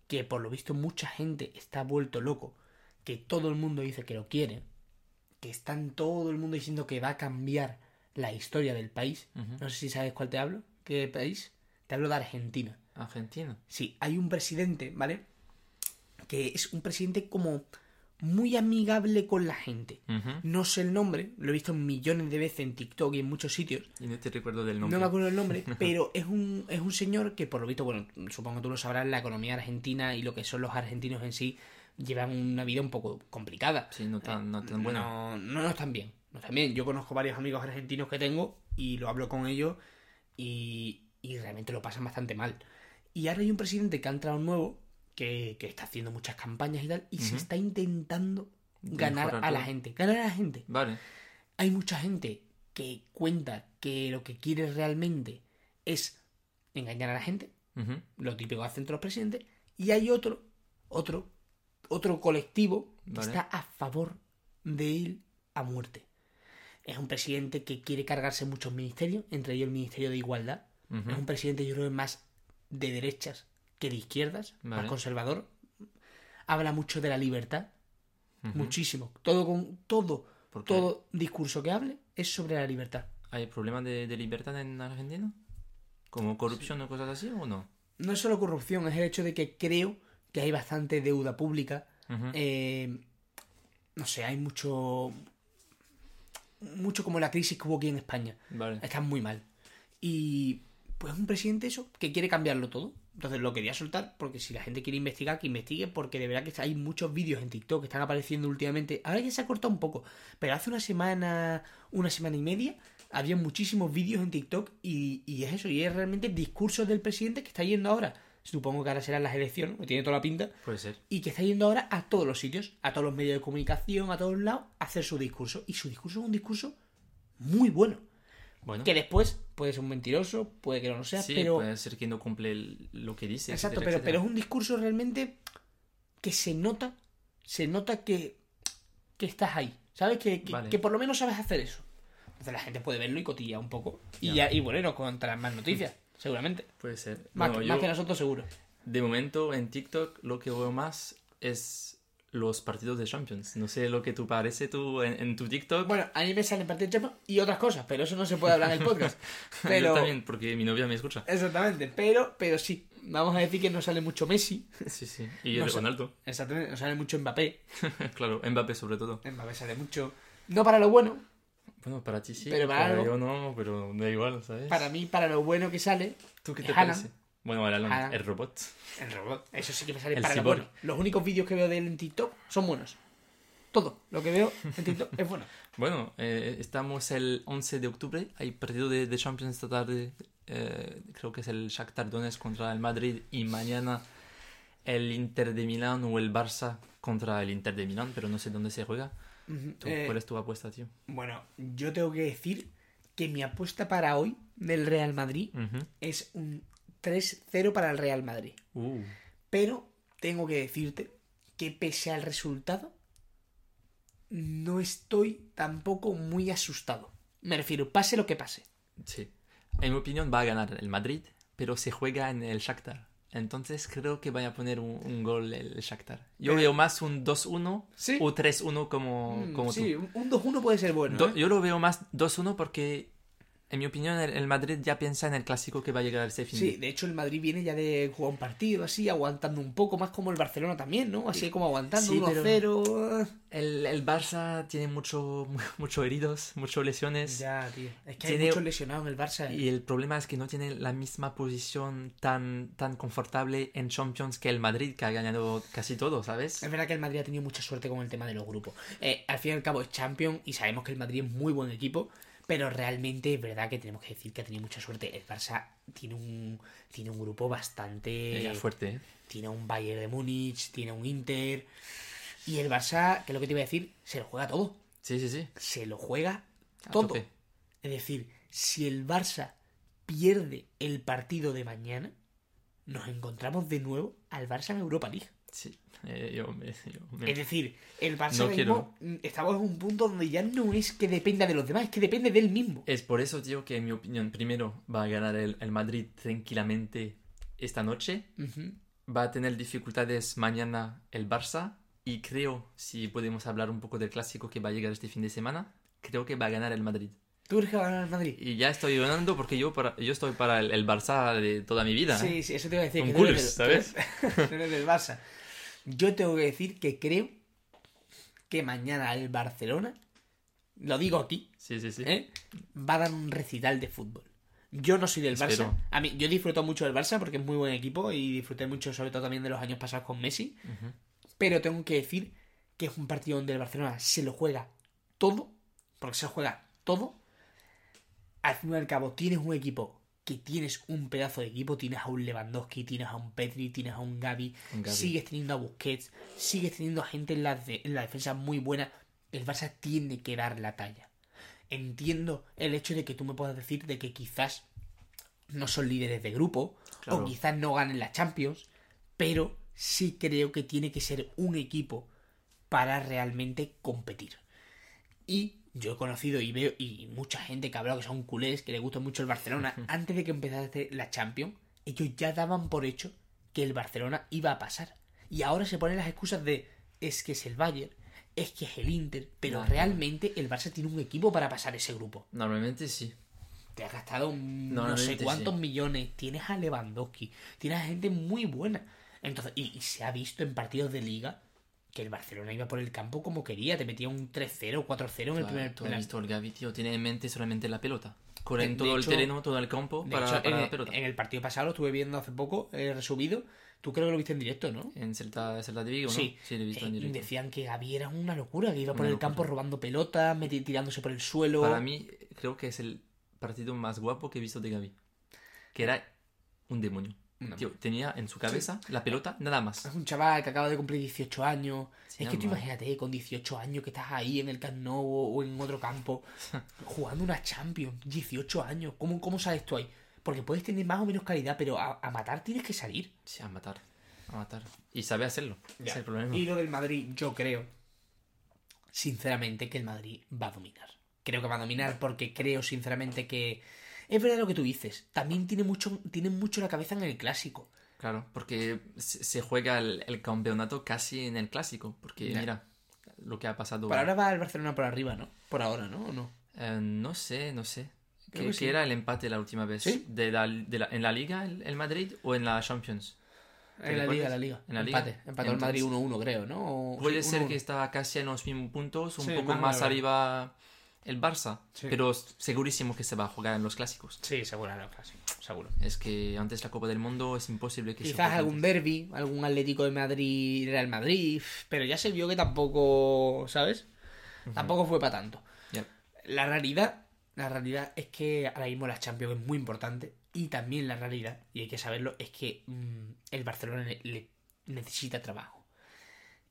que por lo visto mucha gente está vuelto loco, que todo el mundo dice que lo quiere, que está en todo el mundo diciendo que va a cambiar la historia del país. No sé si sabes cuál te hablo, qué país. Te hablo de Argentina. Argentina. Sí, hay un presidente, ¿vale? que es un presidente como muy amigable con la gente. No sé el nombre, lo he visto millones de veces en TikTok y en muchos sitios. Y no te recuerdo del nombre. No me acuerdo el nombre, (laughs) pero es un, es un señor que por lo visto, bueno, supongo que tú lo sabrás, la economía argentina y lo que son los argentinos en sí llevan una vida un poco complicada. Sí, no tan, no tan bueno. No, no, no están bien. No están bien. Yo conozco varios amigos argentinos que tengo y lo hablo con ellos y, y realmente lo pasan bastante mal. Y ahora hay un presidente que ha entrado nuevo que, que está haciendo muchas campañas y tal y se está intentando ganar a la gente. Ganar a la gente. Vale. Hay mucha gente que cuenta que lo que quiere realmente es engañar a la gente, lo típico hacen todos los presidentes, y hay otro, otro, otro colectivo que Vale. está a favor de él a muerte. Es un presidente que quiere cargarse muchos ministerios, entre ellos el Ministerio de Igualdad. Es un presidente, yo creo, más de derechas que de izquierdas, Vale. más conservador. Habla mucho de la libertad, muchísimo. Todo con todo, todo discurso que hable es sobre la libertad. ¿Hay problemas de, de libertad en Argentina? ¿Como corrupción o cosas así o no? No es solo corrupción, es el hecho de que creo que hay bastante deuda pública. Eh, no sé, hay mucho. Mucho como la crisis que hubo aquí en España. Vale. Está muy mal. Y pues un presidente eso que quiere cambiarlo todo. Entonces lo quería soltar porque si la gente quiere investigar, que investigue porque de verdad que hay muchos vídeos en TikTok que están apareciendo últimamente. Ahora ya se ha cortado un poco, pero hace una semana, una semana y media, había muchísimos vídeos en TikTok y, y es eso, y es realmente el discurso del presidente que está yendo ahora. Supongo que ahora serán las elecciones, que tiene toda la pinta, Puede ser. y que está yendo ahora a todos los sitios, a todos los medios de comunicación, a todos lados, a hacer su discurso. Y su discurso es un discurso muy bueno. Bueno. Que después puede ser un mentiroso, puede que no lo sea, sí, pero. puede ser que no cumple lo que dice. exacto, etcétera, pero, pero es un discurso realmente que se nota, se nota que, que estás ahí, ¿sabes? Que, que, Vale. que por lo menos sabes hacer eso. Entonces la gente puede verlo y cotilla un poco. Y, Ya. ya, y bueno, contarán más noticias, (laughs) seguramente. Puede ser. Más, Bueno, más yo, que nosotros, seguro. de momento, en TikTok, lo que veo más es los partidos de Champions. No sé lo que tú parece tú en, en tu TikTok. Bueno, a mí me salen partidos de Champions y otras cosas, pero eso no se puede hablar en el podcast. (laughs) Pero... Yo también, porque mi novia me escucha. Exactamente, pero, pero sí. Vamos a decir que no sale mucho Messi. (laughs) Sí, sí. Y No el. Ronaldo. Exactamente, no sale mucho Mbappé. (laughs) claro, Mbappé sobre todo. Mbappé sale mucho. No para lo bueno, Bueno, para ti sí, Pero para para yo no, pero da igual, ¿sabes? para mí, para lo bueno que sale, ¿Tú qué te Haaland. parece? Bueno, el, Haaland, Haaland. el robot. el robot. Eso sí que me sale El para cyborg. bueno. Los únicos vídeos que veo de él en TikTok son buenos. Todo lo que veo en TikTok es bueno. (laughs) Bueno, eh, estamos el 11 de octubre. Hay partido de, de Champions esta tarde. eh, creo que es el Shakhtar Donetsk contra el Madrid. Y mañana el Inter de Milán o el Barça contra el Inter de Milán. Pero no sé dónde se juega. Ujú. ¿Tú, Eh, ¿Cuál es tu apuesta, tío? Bueno, yo tengo que decir que mi apuesta para hoy del Real Madrid Ujú. es un 3-0 para el Real Madrid. Uh, Pero tengo que decirte que pese al resultado, no estoy tampoco muy asustado. Me refiero, pase lo que pase. sí. En mi opinión va a ganar el Madrid. Pero se juega en el Shakhtar. Entonces creo que vaya a poner un, un gol el Shakhtar. Yo Pero- veo más un 2-1 Sí. o 3-1 como, Mm, como tú. sí, un- un 2-1 puede ser bueno. Do- ¿eh? Yo lo veo más 2-1 porque, en mi opinión, el, Madrid ya piensa en el clásico que va a llegar este fin Sí, de... hecho el Madrid viene ya de jugar un partido así, aguantando un poco, más como el Barcelona también, ¿no? Así como aguantando Sí, 1-0. El, el Barça tiene mucho, (laughs) mucho heridos, muchas lesiones. Ya, tío. Es que hay Tiene- muchos lesionados en el Barça. ¿eh? Y el problema es que no tiene la misma posición tan, tan confortable en Champions que el Madrid, que ha ganado casi todo, ¿sabes? Es verdad que el Madrid ha tenido mucha suerte con el tema de los grupos. Eh, al fin y al cabo es Champion y sabemos que el Madrid es muy buen equipo, pero realmente es verdad que tenemos que decir que ha tenido mucha suerte. El Barça tiene un, tiene un grupo bastante... Fuerte, ¿eh? Tiene un Bayern de Múnich, tiene un Inter... Y el Barça, que es lo que te iba a decir, se lo juega todo. Sí, sí, sí. Se lo juega A todo. tope. Es decir, si el Barça pierde el partido de mañana, nos encontramos de nuevo al Barça en Europa League. Sí. Eh, yo me- yo me- Es decir, el Barça No mismo, mm, estamos en un punto donde ya no es que dependa de los demás, es que depende del mismo. Es por eso, tío, que en mi opinión, primero va a ganar el, el Madrid tranquilamente esta noche. Ujú. Va a tener dificultades mañana el Barça. Y creo, si podemos hablar un poco del clásico que va a llegar este fin de semana, creo que va a ganar el Madrid. ¿Tú crees que va a ganar el Madrid? Y ya estoy ganando porque yo, para, yo estoy para el, el Barça de toda mi vida. ¿eh? Sí, sí, eso te iba a decir. Un que tú eres del- ¿sabes? tú eres- (laughs) tú eres del Barça. Yo tengo que decir que creo que mañana el Barcelona, lo digo aquí, Sí, sí, sí. ¿eh? va a dar un recital de fútbol. Yo no soy del Espero. Barça. A mí, yo disfruto mucho del Barça porque es muy buen equipo y disfruté mucho, sobre todo también de los años pasados con Messi. Pero tengo que decir que es un partido donde el Barcelona se lo juega todo, porque se lo juega todo. Al fin y al cabo, tienes un equipo que tienes un pedazo de equipo, tienes a un Lewandowski, tienes a un Pedri, tienes a un Gavi. sigues teniendo a Busquets, sigues teniendo a gente en la, de- en la defensa muy buena. El Barça tiene que dar la talla. Entiendo el hecho de que tú me puedas decir de que quizás no son líderes de grupo Claro. o quizás no ganen la Champions, pero sí creo que tiene que ser un equipo para realmente competir. Y yo he conocido y veo y mucha gente que ha hablado que son culés, que le gusta mucho el Barcelona, (laughs) antes de que empezase la Champions, ellos ya daban por hecho que el Barcelona iba a pasar. Y ahora se ponen las excusas de es que es el Bayern, es que es el Inter, pero No. realmente el Barça tiene un equipo para pasar ese grupo. Normalmente sí. Te has gastado no sé cuántos sí. millones. Tienes a Lewandowski. Tienes a gente muy buena. Entonces, y, y se ha visto en partidos de liga que el Barcelona iba por el campo como quería. Te metía un 3-0, 4-0 en el primer has visto el Gavi, tío. Tiene en mente solamente la pelota. Corre De- todo hecho- el terreno, todo el campo para, hecho, para en, la pelota. en el partido pasado lo estuve viendo hace poco, eh, resubido. Tú creo que lo viste en directo, ¿no? En Celta, Celta de Vigo, ¿no? Sí, Sí, lo he visto en Eh, directo. decían que Gavi era una locura, que iba por el locura. campo robando pelotas, tirándose por el suelo. Para mí, creo que es el partido más guapo que he visto de Gavi. Que era un demonio. No. Tío, tenía en su cabeza la pelota, nada más. Es un chaval que acaba de cumplir 18 años. Sí, es que tú imagínate, con 18 años que estás ahí en el Camp Nou o en otro campo, (laughs) jugando una Champions, 18 años. ¿Cómo, cómo sales tú ahí? Porque puedes tener más o menos calidad, pero a, a matar tienes que salir. Sí, a matar. A matar. Y sabe hacerlo. Es el problema. Y lo del Madrid, yo creo, sinceramente, que el Madrid va a dominar. Creo que va a dominar porque creo, sinceramente, que... Es verdad lo que tú dices. También tiene mucho, tiene mucho la cabeza en el clásico. Claro, porque se juega el, el campeonato casi en el clásico. Porque mira lo que ha pasado. Por ahora va el Barcelona por arriba, ¿no? Por ahora, ¿no? ¿O no? Eh, no sé, no sé. Creo ¿Qué, que sí. era el empate la última vez? ¿Sí? ¿De la, de la- ¿En la Liga el, el Madrid o en la Champions? ¿Te En la liga, en la liga. ¿En la liga? Empate. Empató el Madrid Entonces- 1-1, creo, ¿no? O- Puede sí, ser 1-1. que está casi en los mismos puntos, un poco más arriba el Barça. Sí. Pero segurísimo que se va a jugar en los clásicos. Sí, seguro, no, casi, seguro. Es que antes la Copa del Mundo es imposible que Quizás algún derby, algún Atlético de Madrid, Real Madrid, pero ya se vio que tampoco, ¿sabes? Tampoco fue para tanto. La realidad, la realidad es que ahora mismo la Champions es muy importante y también la realidad, y hay que saberlo, es que mm, el Barcelona le necesita trabajo.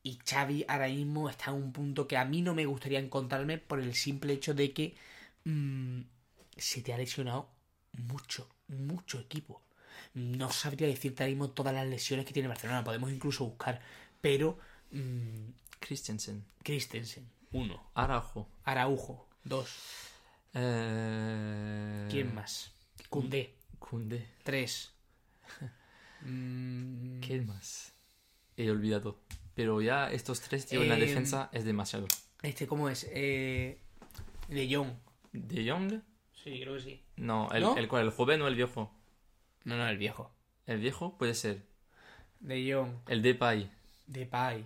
Y Xavi ahora mismo está en un punto que a mí no me gustaría encontrarme por el simple hecho de que mm, se te ha lesionado mucho, mucho equipo. No sabría decirte ahora mismo todas las lesiones que tiene Barcelona, podemos incluso buscar, pero mm, Christensen, Christensen, uno. Araujo. Araujo, dos. Eh... ¿Quién más? Cundé, Koundé. tres. (laughs) Mm, ¿Quién más? He olvidado. Pero ya estos tres, tío, en la Em, defensa es demasiado. Este, ¿cómo es? Eh, de Jong. ¿De Jong? Sí, creo que sí. No, el, ¿No? el cual, el joven o el viejo. No, no, el viejo. El viejo puede ser. De Jong. El Depay. Depay.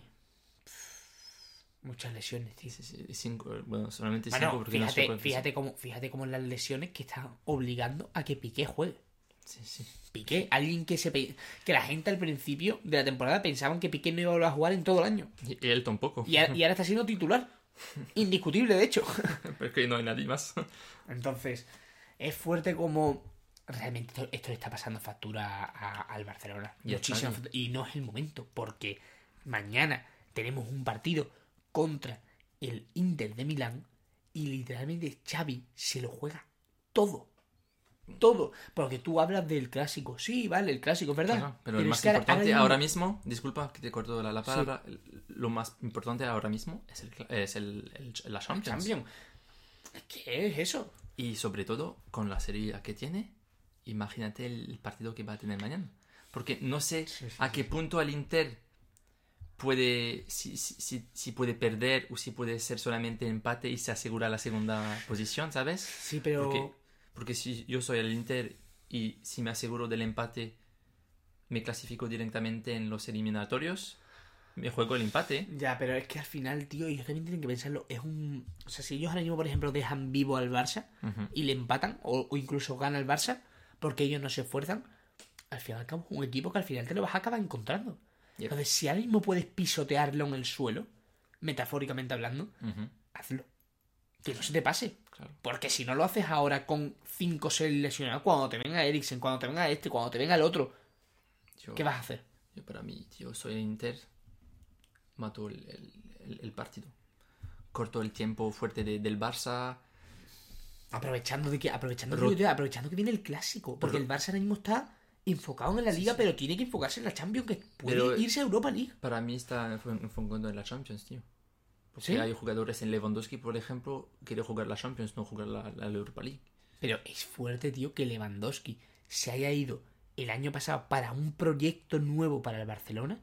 Muchas lesiones, tío. Sí, sí, cinco, bueno, solamente cinco porque no fíjate, puede fíjate, cómo, fíjate cómo las lesiones que están obligando a que Piqué juegue. Sí, sí. Piqué, alguien que se pe- que la gente al principio de la temporada pensaban que Piqué no iba a volver a jugar en todo el año. Y, él tampoco. Y, a- y ahora está siendo titular. (laughs) Indiscutible, de hecho. (laughs) Porque no hay nadie más. Entonces, es fuerte como realmente esto, esto le está pasando factura a- al Barcelona. Y factura. y no es el momento, porque mañana tenemos un partido contra el Inter de Milán y literalmente Xavi se lo juega todo. Todo. Porque tú hablas del clásico. Sí, vale, el clásico, verdad. Claro, pero el es más que importante ahora ahora mismo- disculpa que te corto la, la palabra, el- lo más importante ahora mismo es, el, es el, el- la Champions. Champions. ¿Qué es eso? Y sobre todo, con la serie que tiene, imagínate el partido que va a tener mañana. Porque no sé Sí, sí, a qué punto el Inter puede, si, si, si, si puede perder o si puede ser solamente empate y se asegura la segunda posición, ¿sabes? Sí, pero. Porque, porque si yo soy el Inter y si me aseguro del empate, me clasifico directamente en los eliminatorios. me juego el empate. Ya, pero es que al final, tío, ellos también tienen que pensarlo. Es un. O sea, si ellos ahora mismo, por ejemplo, dejan vivo al Barça y le empatan, o, o incluso gana el Barça, porque ellos no se esfuerzan, al final y al cabo es un equipo que al final te lo vas a acabar encontrando. Yep. Entonces, si ahora mismo puedes pisotearlo en el suelo, metafóricamente hablando, hazlo. Que no se te pase. Claro. Porque si no lo haces ahora con 5 o 6 lesionados, cuando te venga Eriksen, cuando te venga este, cuando te venga el otro, Yo, ¿qué vas a hacer? yo para mí, tío, soy el Inter. Mato el, el- el- el partido. Corto el tiempo fuerte de- del Barça. Aprovechando de que, aprovechando, Ro- que, aprovechando que viene el clásico. Porque el Barça ahora mismo está enfocado en la liga, pero tiene que enfocarse en la Champions, que puede Pero- irse a Europa League. Para mí está enfo- enfocando en la Champions, tío. Porque ¿Sí? hay jugadores en Lewandowski, por ejemplo, quiere jugar la Champions, no jugar la, la Europa League. Pero es fuerte, tío, que Lewandowski se haya ido el año pasado para un proyecto nuevo para el Barcelona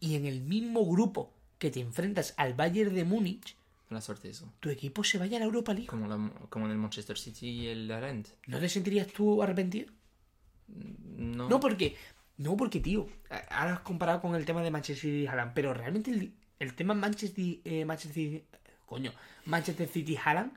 y en el mismo grupo que te enfrentas al Bayern de Múnich, Buena suerte eso. tu equipo se vaya a la Europa League. Como, la- como en el Manchester City y el Rennes. ¿No te sentirías tú arrepentido? No. No, porque. No, porque, tío. Ahora has comparado con el tema de Manchester City y Haaland. Pero realmente el, el tema Manchester, eh, Manchester City. Coño. Manchester City Haaland.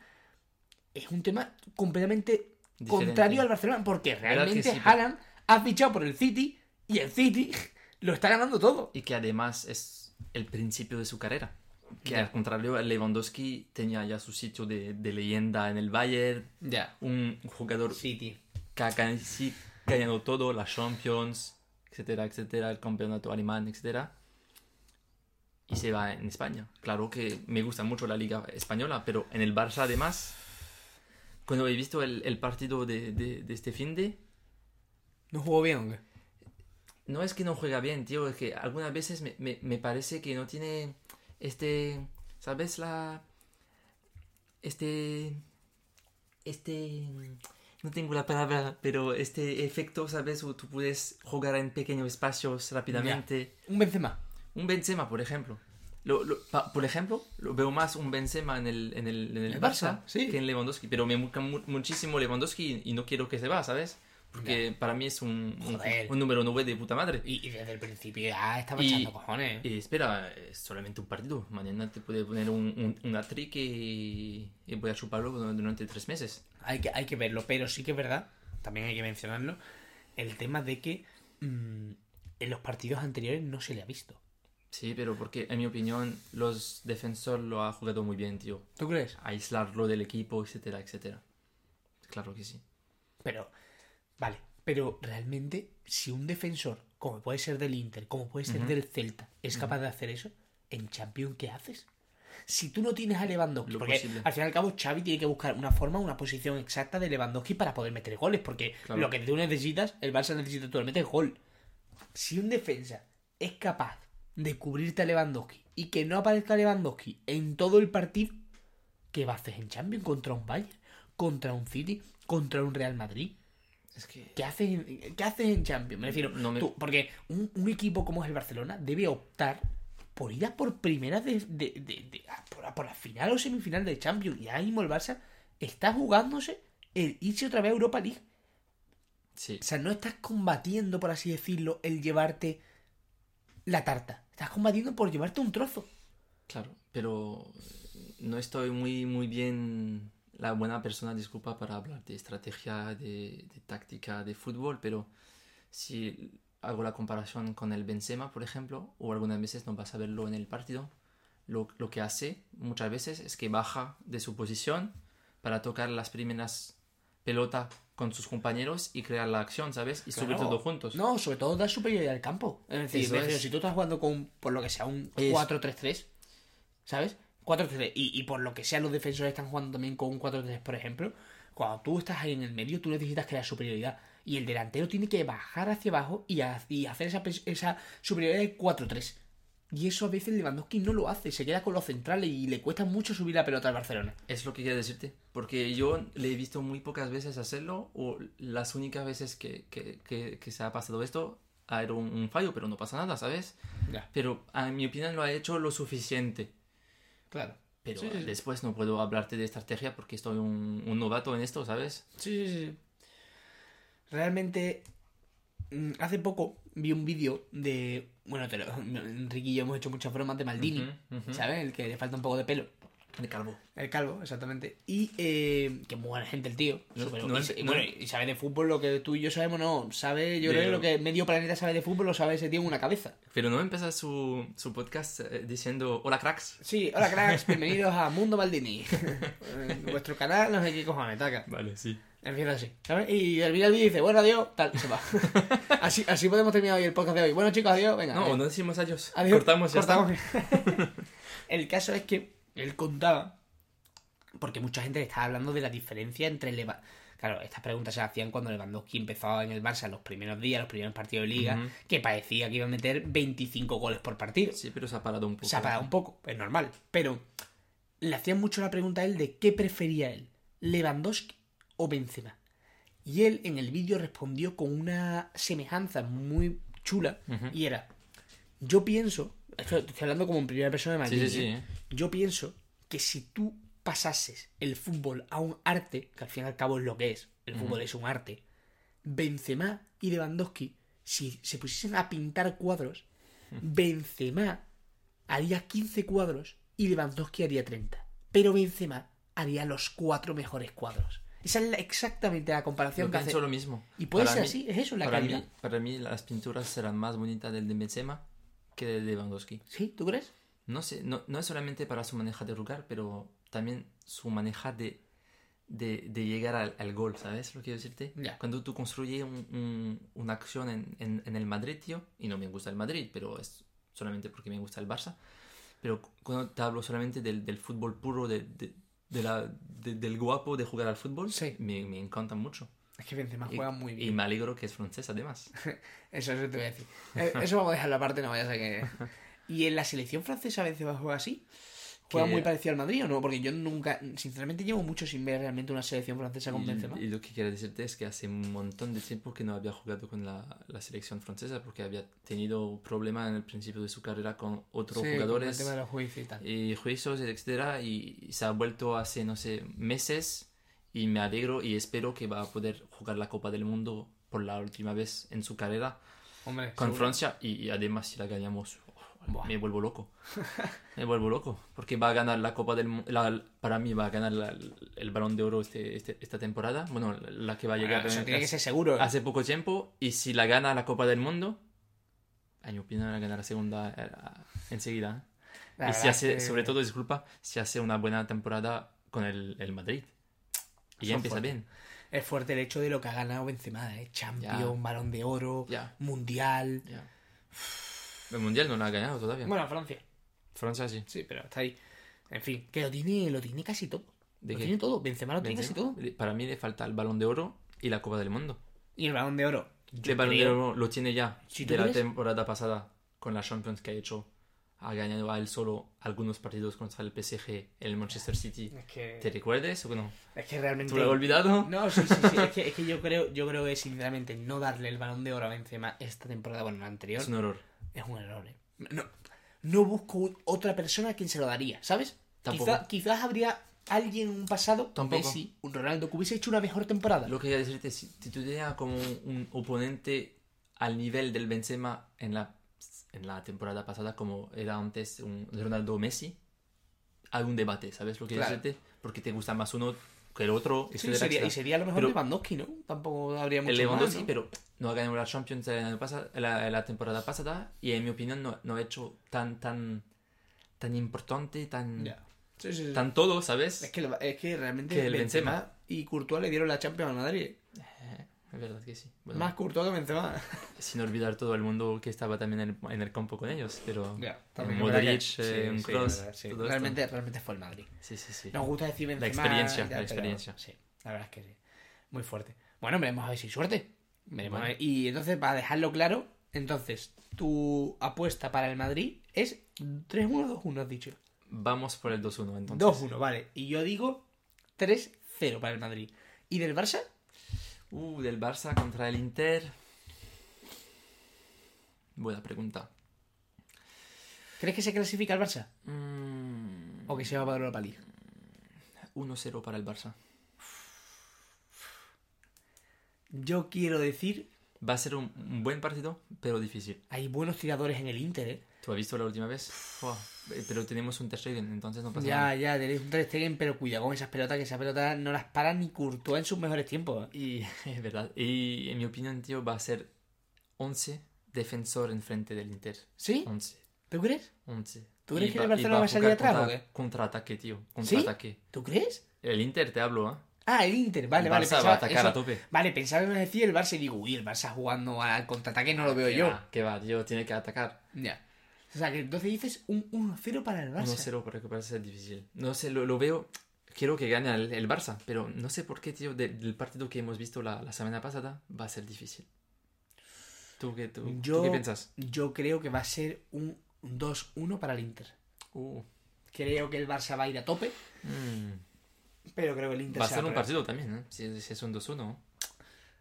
Es un tema completamente Diferente. contrario al Barcelona. Porque ¿Verdad que realmente sí? Haaland ha fichado por el City. Y el City (laughs) lo está ganando todo. Y que además es el principio de su carrera. Que al contrario, Lewandowski tenía ya su sitio de, de leyenda en el Bayern. Ya. Un jugador tío. que ha ganado todo, la Champions, etcétera, etcétera, el campeonato alemán, etcétera. Y se va en España. Claro que me gusta mucho la liga española, pero en el Barça además, cuando he visto el, el partido de, de- de este fin de, ¿No jugó bien qué? no es que no juega bien, tío, es que algunas veces me, me- me parece que no tiene este, ¿sabes? La... Este... Este... No tengo la palabra, pero este efecto, ¿sabes? O tú puedes jugar en pequeños espacios rápidamente. Un Benzema. Un Benzema, por ejemplo. Lo- lo- pa- por ejemplo, lo veo más un Benzema en el, en el, en el El Barça, Barça, sí. que en Lewandowski. Pero me gusta mu- muchísimo Lewandowski y, y no quiero que se va, ¿sabes? Porque para mí es un, un, Joder. un número 9 de puta madre. Y, y desde el principio ya estaba echando cojones. Y espera, es solamente un partido. Mañana te puede poner un, un, una trick y, y voy a chuparlo durante tres meses. Hay que, hay que verlo, pero sí que es verdad, también hay que mencionarlo, el tema de que mm, en los partidos anteriores no se le ha visto. Sí, pero porque en mi opinión los defensores lo ha jugado muy bien, tío. ¿Tú crees? Aislarlo del equipo, etcétera, etcétera. Claro que sí. Pero, vale, pero realmente, si un defensor, como puede ser del Inter, como puede ser del Celta, es capaz de hacer eso, en Champions, ¿qué haces? Si tú no tienes a Lewandowski, Lo porque posible. al fin y al cabo Xavi tiene que buscar una forma, una posición exacta de Lewandowski para poder meter goles, porque Claro. lo que tú necesitas, el Barça necesita actualmente es gol. Si un defensa es capaz de cubrirte a Lewandowski y que no aparezca Lewandowski en todo el partido, ¿qué va a hacer en Champions contra un Bayern, contra un City, contra un Real Madrid? Es que... ¿Qué haces en, ¿qué haces en Champions? Me refiero, No me- tú, porque un, un equipo como es el Barcelona debe optar por ir a por primera de, de- de- de- a por, a por la final o semifinal de Champions. Y ahora mismo el Barça está jugándose el irse otra vez a Europa League. Sí. O sea, no estás combatiendo, por así decirlo, el llevarte la tarta. Estás combatiendo por llevarte un trozo. Claro, pero no estoy muy, muy bien la buena persona, disculpa, para hablar de estrategia, de, de táctica, de fútbol, pero si hago la comparación con el Benzema, por ejemplo, o algunas veces no vas a verlo en el partido, lo, lo que hace muchas veces es que baja de su posición para tocar las primeras pelotas con sus compañeros y crear la acción, ¿sabes? Y sobre Claro. todo juntos. No, sobre todo dar superioridad al campo. Es decir, refiero, es. si tú estás jugando con, por lo que sea, un Es- 4-3-3, ¿sabes? 4-3-3. Y, y por lo que sea, los defensores están jugando también con un 4-3, por ejemplo. Cuando tú estás ahí en el medio, tú necesitas crear superioridad. Y el delantero tiene que bajar hacia abajo y, ha- y hacer esa, esa superioridad de 4-3. Y eso a veces Lewandowski no lo hace. Se queda con los centrales y le cuesta mucho subir la pelota al Barcelona. Es lo que quiero decirte, porque yo le he visto muy pocas veces hacerlo, o las únicas veces que, que, que, que se ha pasado esto, ha sido un, un fallo, pero no pasa nada, ¿sabes? Ya, Pero a mi opinión lo ha hecho lo suficiente. claro. Pero Sí, sí, sí. después no puedo hablarte de estrategia porque estoy un, un novato en esto, ¿sabes? Sí, sí, sí. Realmente, mm, hace poco vi un vídeo de. Bueno, te lo- Enrique y yo hemos hecho muchas bromas de Maldini. ¿sabes? El que le falta un poco de pelo. De calvo. El calvo, exactamente. Y eh, que muy buena gente el tío. No- no es- y no- bueno, y sabe de fútbol lo que tú y yo sabemos, no. Sabe, yo De- creo que lo que medio planeta sabe de fútbol lo sabe ese tío en una cabeza. Pero no empieza su, su podcast eh, diciendo hola cracks. Sí, hola cracks, (laughs) bienvenidos a Mundo Maldini. (laughs) Vuestro canal, no sé qué cojones, taca. Vale, sí. Empieza así, ¿sabes? Y el vídeo dice, bueno, adiós, tal, se va. (laughs) así, así podemos terminar hoy el podcast de hoy. Bueno, chicos, adiós, venga. No, adiós. no decimos adiós. Adiós, Cortamos ya. cortamos. (laughs) el caso es que él contaba, porque mucha gente le estaba hablando de la diferencia entre Leva... Claro, estas preguntas se hacían cuando Lewandowski empezó en el Barça los primeros días, los primeros partidos de liga, que parecía que iba a meter 25 goles por partido. Sí, pero se ha parado un poco. Se ha parado un poco, es normal. Pero le hacían mucho la pregunta a él de qué prefería él, Lewandowski o Benzema. Y él en el vídeo respondió con una semejanza muy chula y era, yo pienso, esto estoy hablando como en primera persona de Sí, Maldini, sí, sí. ¿eh? ¿eh? yo pienso que si tú pasases el fútbol a un arte, que al fin y al cabo es lo que es, el fútbol es un arte, Benzema y Lewandowski, si se pusiesen a pintar cuadros, Benzema haría 15 cuadros y Lewandowski haría 30. Pero Benzema haría los cuatro mejores cuadros. Esa es la- exactamente la comparación Yo que hace. pienso lo mismo. Y puede Para ser mí- así, es eso, la para calidad. mí, para mí las pinturas serán más bonitas del de Benzema que del de Lewandowski. ¿Sí? ¿Tú crees? No sé, no, no es solamente para su maneja de lugar, pero también su maneja de, de, de llegar al, al gol, ¿sabes lo que quiero decirte? Cuando tú construyes un- un- una acción en, en, en el Madrid, tío, y no me gusta el Madrid, pero es solamente porque me gusta el Barça, pero cu- cuando te hablo solamente del, del fútbol puro, de, de- de la, de- del guapo de jugar al fútbol, Sí. me, me encanta mucho. Es que Benzema Y- juega muy Y bien. me alegro que es francés, además. (laughs) Eso, eso te voy a decir. Eh, Eso vamos a dejarlo aparte, no vaya a que... (laughs) ¿Y en la selección francesa a veces juega así? ¿Juega muy parecido al Madrid o no? Porque yo nunca, sinceramente llevo mucho sin ver realmente una selección francesa con Benzema. y lo que quiero decirte es que hace un montón de tiempo que no había jugado con la, la selección francesa porque había tenido problemas en el principio de su carrera con otros Sí, con el jugadores tema de los juicios y tal. y juicios, etcétera, y se ha vuelto hace, no sé, meses y me alegro y espero que va a poder jugar la Copa del Mundo por la última vez en su carrera Hombre, con seguro. Francia y, y además si la ganamos Buah. me vuelvo loco (laughs) me vuelvo loco porque va a ganar la Copa del Mundo para mí va a ganar la- el Balón de Oro este, este- esta temporada bueno la que va a Bueno, llegar eso en- tiene que ser seguro. hace poco tiempo y si la gana la Copa del Mundo a mi opinión la gana la segunda eh, enseguida ¿eh? La y si hace que- sobre todo disculpa si hace una buena temporada con el, el Madrid y ya empieza bien Es fuerte el hecho de lo que ha ganado Benzema, ¿eh? Champions, Ya. Balón de Oro, Ya. Mundial... ya. El Mundial no lo ha ganado todavía Bueno, Francia. Francia sí Sí, pero está ahí. En fin, que lo tiene, lo tiene casi todo. ¿De lo qué? tiene todo. Benzema lo tiene casi todo. Para mí le falta el balón de oro y la Copa del Mundo. Y el Balón de Oro. yo el balón de oro lo tiene ya de la crees- temporada pasada con la Champions que ha hecho. Ha ganado a él solo algunos partidos contra el PSG, el Manchester City. Es que, ¿Te recuerdes o no? es que realmente... ¿Tú lo has olvidado? No, sí, sí, sí. (laughs) es, que, es que yo creo, yo creo que sinceramente no darle el balón de oro a Benzema esta temporada, bueno, la anterior, Es un error. Es un error. ¿eh? No, no busco otra persona a quien se lo daría, ¿sabes? Quizá- quizás habría alguien en un pasado, Tampoco. Messi, un Ronaldo, que hubiese hecho una mejor temporada. Lo que quería decirte, si si tú tenías como un oponente al nivel del Benzema en la, en la temporada pasada, como era antes un Ronaldo Messi, hay un debate, ¿sabes lo que quiero Claro. decirte? Porque te gusta más uno que el otro. Sí, sería, y sería a lo mejor Pero- Lewandowski, ¿no? Tampoco habría mucho El Lewandowski, más, ¿no? pero no ha ganado la Champions la, la temporada pasada y en mi opinión no, no ha hecho tan tan tan importante, tan Ya. Sí, sí, sí. tan todo, ¿sabes? Es, que, es que realmente Que el Benzema, Benzema. y Courtois le dieron la Champions al Madrid. Es verdad que sí. Bueno, Más Courtois que Benzema. Sin olvidar todo el mundo que estaba también en el, en el campo con ellos, pero Ya, eh, también Modric, eh, sí, un sí, Kroos, es verdad, sí. esto. realmente, realmente fue el Madrid. Sí, sí, sí. Nos gusta decir Benzema. experiencia, ya, la pero experiencia. sí, la verdad es que sí. Muy fuerte. Bueno, veremos a ver si hay suerte. Veremos a Bueno. ver. Y entonces, para dejarlo claro, entonces, tu apuesta para el Madrid es 3-1 o 2-1, has dicho. Vamos por el 2-1 entonces. 2-1, vale. Y yo digo 3-0 para el Madrid. ¿Y del Barça? Uh, del Barça contra el Inter. Buena pregunta. ¿Crees que se clasifica el Barça? Mm, ¿O que se va para Europa League? 1-0 para el Barça. Yo quiero decir Va a ser un, un buen partido, pero difícil. Hay buenos tiradores en el Inter, ¿eh? ¿Tú has visto la última vez? Pero tenemos un Stegen, entonces no pasa Ya, nada. ya, tenéis un Stegen, pero cuidado con esas pelotas, que esas pelotas no las para ni Courtois en sus mejores tiempos. ¿eh? Y (laughs) es verdad. Y en mi opinión, tío, va a ser 11 defensor enfrente del Inter. ¿Sí? 11. ¿Tú crees? 11. ¿Tú crees Y que va- el Barcelona va a salir atrás o contra- qué? Contraataque, tío. ¿Sí? Contraataque. ¿Tú crees? El Inter te hablo, ¿eh? Ah, el Inter, vale, El vale. Barça va a atacar eso- a tope. Vale, pensaba que me decía el Barça y digo, uy, el Barça jugando al contraataque no lo veo Que yo. va, que va, tío, tiene que atacar. Ya. O sea, que entonces dices un 1-0 para el Barça. 1-0 para que parece difícil. No sé, lo, lo veo. Quiero que gane el, el Barça, pero no sé por qué, tío, de- del partido que hemos visto la, la semana pasada va a ser difícil. ¿Tú qué, tú, tú Yo, qué piensas? yo creo que va a ser un 2-1 para el Inter. Uh, Creo que el Barça va a ir a tope, mm, pero creo que el Inter va a se ser un partido también, ¿eh? Si, si es un 2-1.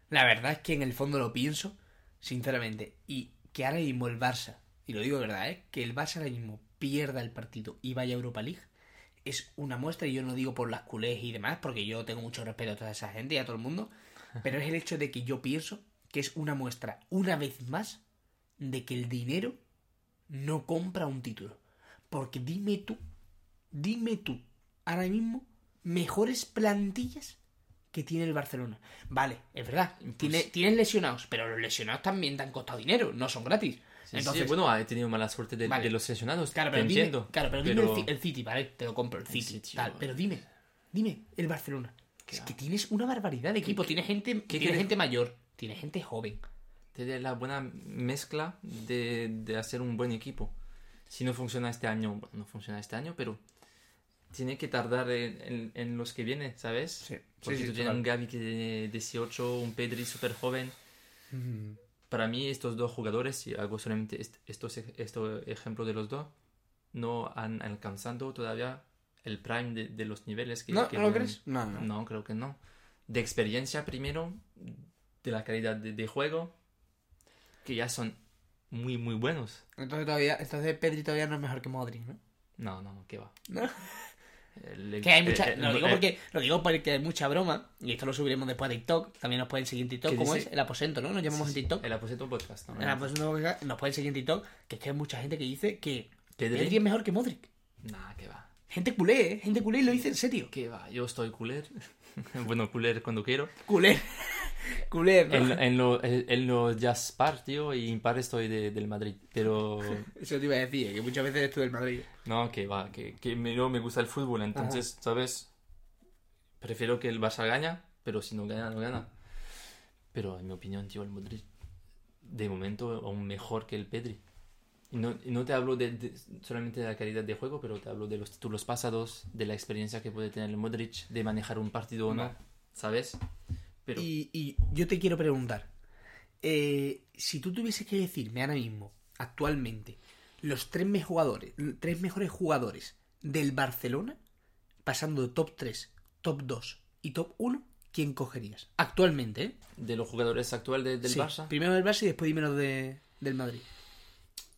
La verdad es que en el fondo lo pienso, sinceramente. Y que ahora mismo el Barça, y lo digo de verdad, ¿eh? que el Barça ahora mismo pierda el partido y vaya a Europa League, es una muestra, y yo no digo por las culés y demás, porque yo tengo mucho respeto a toda esa gente y a todo el mundo, (laughs) pero es el hecho de que yo pienso que es una muestra, una vez más, de que el dinero no compra un título. Porque dime tú, dime tú, ahora mismo, mejores plantillas que tiene el Barcelona. Vale, es verdad, Pues- tiene, tienes lesionados, pero los lesionados también te han costado dinero, no son gratis. Sí, Entonces, sí, bueno, he tenido mala suerte de, Vale. de los lesionados. claro, te pero dime, entiendo. claro, pero dime el el, City, ¿vale? Te lo compro, el El City, City, tal, pero dime, dime, el Barcelona. ¿Qué Es que tienes una barbaridad de equipo, tienes gente, qué tienes gente mayor, tienes gente joven. Tiene la buena mezcla de, de hacer un buen equipo. Si no funciona este año, bueno, no funciona este año, pero tiene que tardar en, en- en los que vienen, ¿sabes? Sí, Porque sí, sí, tú tienes total. un Gaby que tiene 18, un Pedri súper joven. Para mí estos dos jugadores, y hago solamente est- estos, estos ejemplos de los dos, no han alcanzado todavía el prime de, de los niveles que... ¿No, que ¿no lo crees? No, no. No, creo que no. De experiencia primero, de la calidad de, de juego, que ya son muy, muy buenos. Entonces todavía, entonces Pedri todavía no es mejor que Modric, ¿no? No, no, que va. ¿No? (laughs) El- Que hay el- mucha, el- lo digo el- porque lo digo porque hay mucha broma y esto lo subiremos después a TikTok. También nos pueden seguir en TikTok, ¿Qué como es el aposento, ¿no? Nos llamamos en TikTok. El aposento podcast, ¿no? El aposento nos pueden seguir en TikTok, que es que hay mucha gente que dice que Pedri. Es mejor que Modric. Nah, que va. Gente culé, ¿eh? Gente culé y lo dice en serio. Que va, yo estoy cooler. (laughs) bueno, cooler cuando quiero. Culé. Culé. En, en, lo- en- en los jazz par, tío, y impar estoy de- del Madrid. Pero (laughs) Eso te iba a decir, que muchas veces tú del Madrid. no, que va, que, que me, no me gusta el fútbol. Entonces, ¿sabes? Prefiero que el Barça gana, pero si no gana, no gana. Pero en mi opinión, tío, el Madrid, de momento, aún mejor que el Pedri. Y no, y no te hablo de, de- solamente de la calidad de juego, pero te hablo de los títulos pasados, de la experiencia que puede tener el Modric, de manejar un partido o no. ¿sabes? Pero Y, y yo te quiero preguntar, eh, si tú tuvieses que decirme ahora mismo, actualmente, los tres, me- jugadores, tres mejores jugadores del Barcelona, pasando de top 3, top 2 y top 1, ¿quién cogerías? Actualmente, ¿eh? de los jugadores actuales de- del Sí, Barça, Primero del Barça y después dímelo de, del Madrid.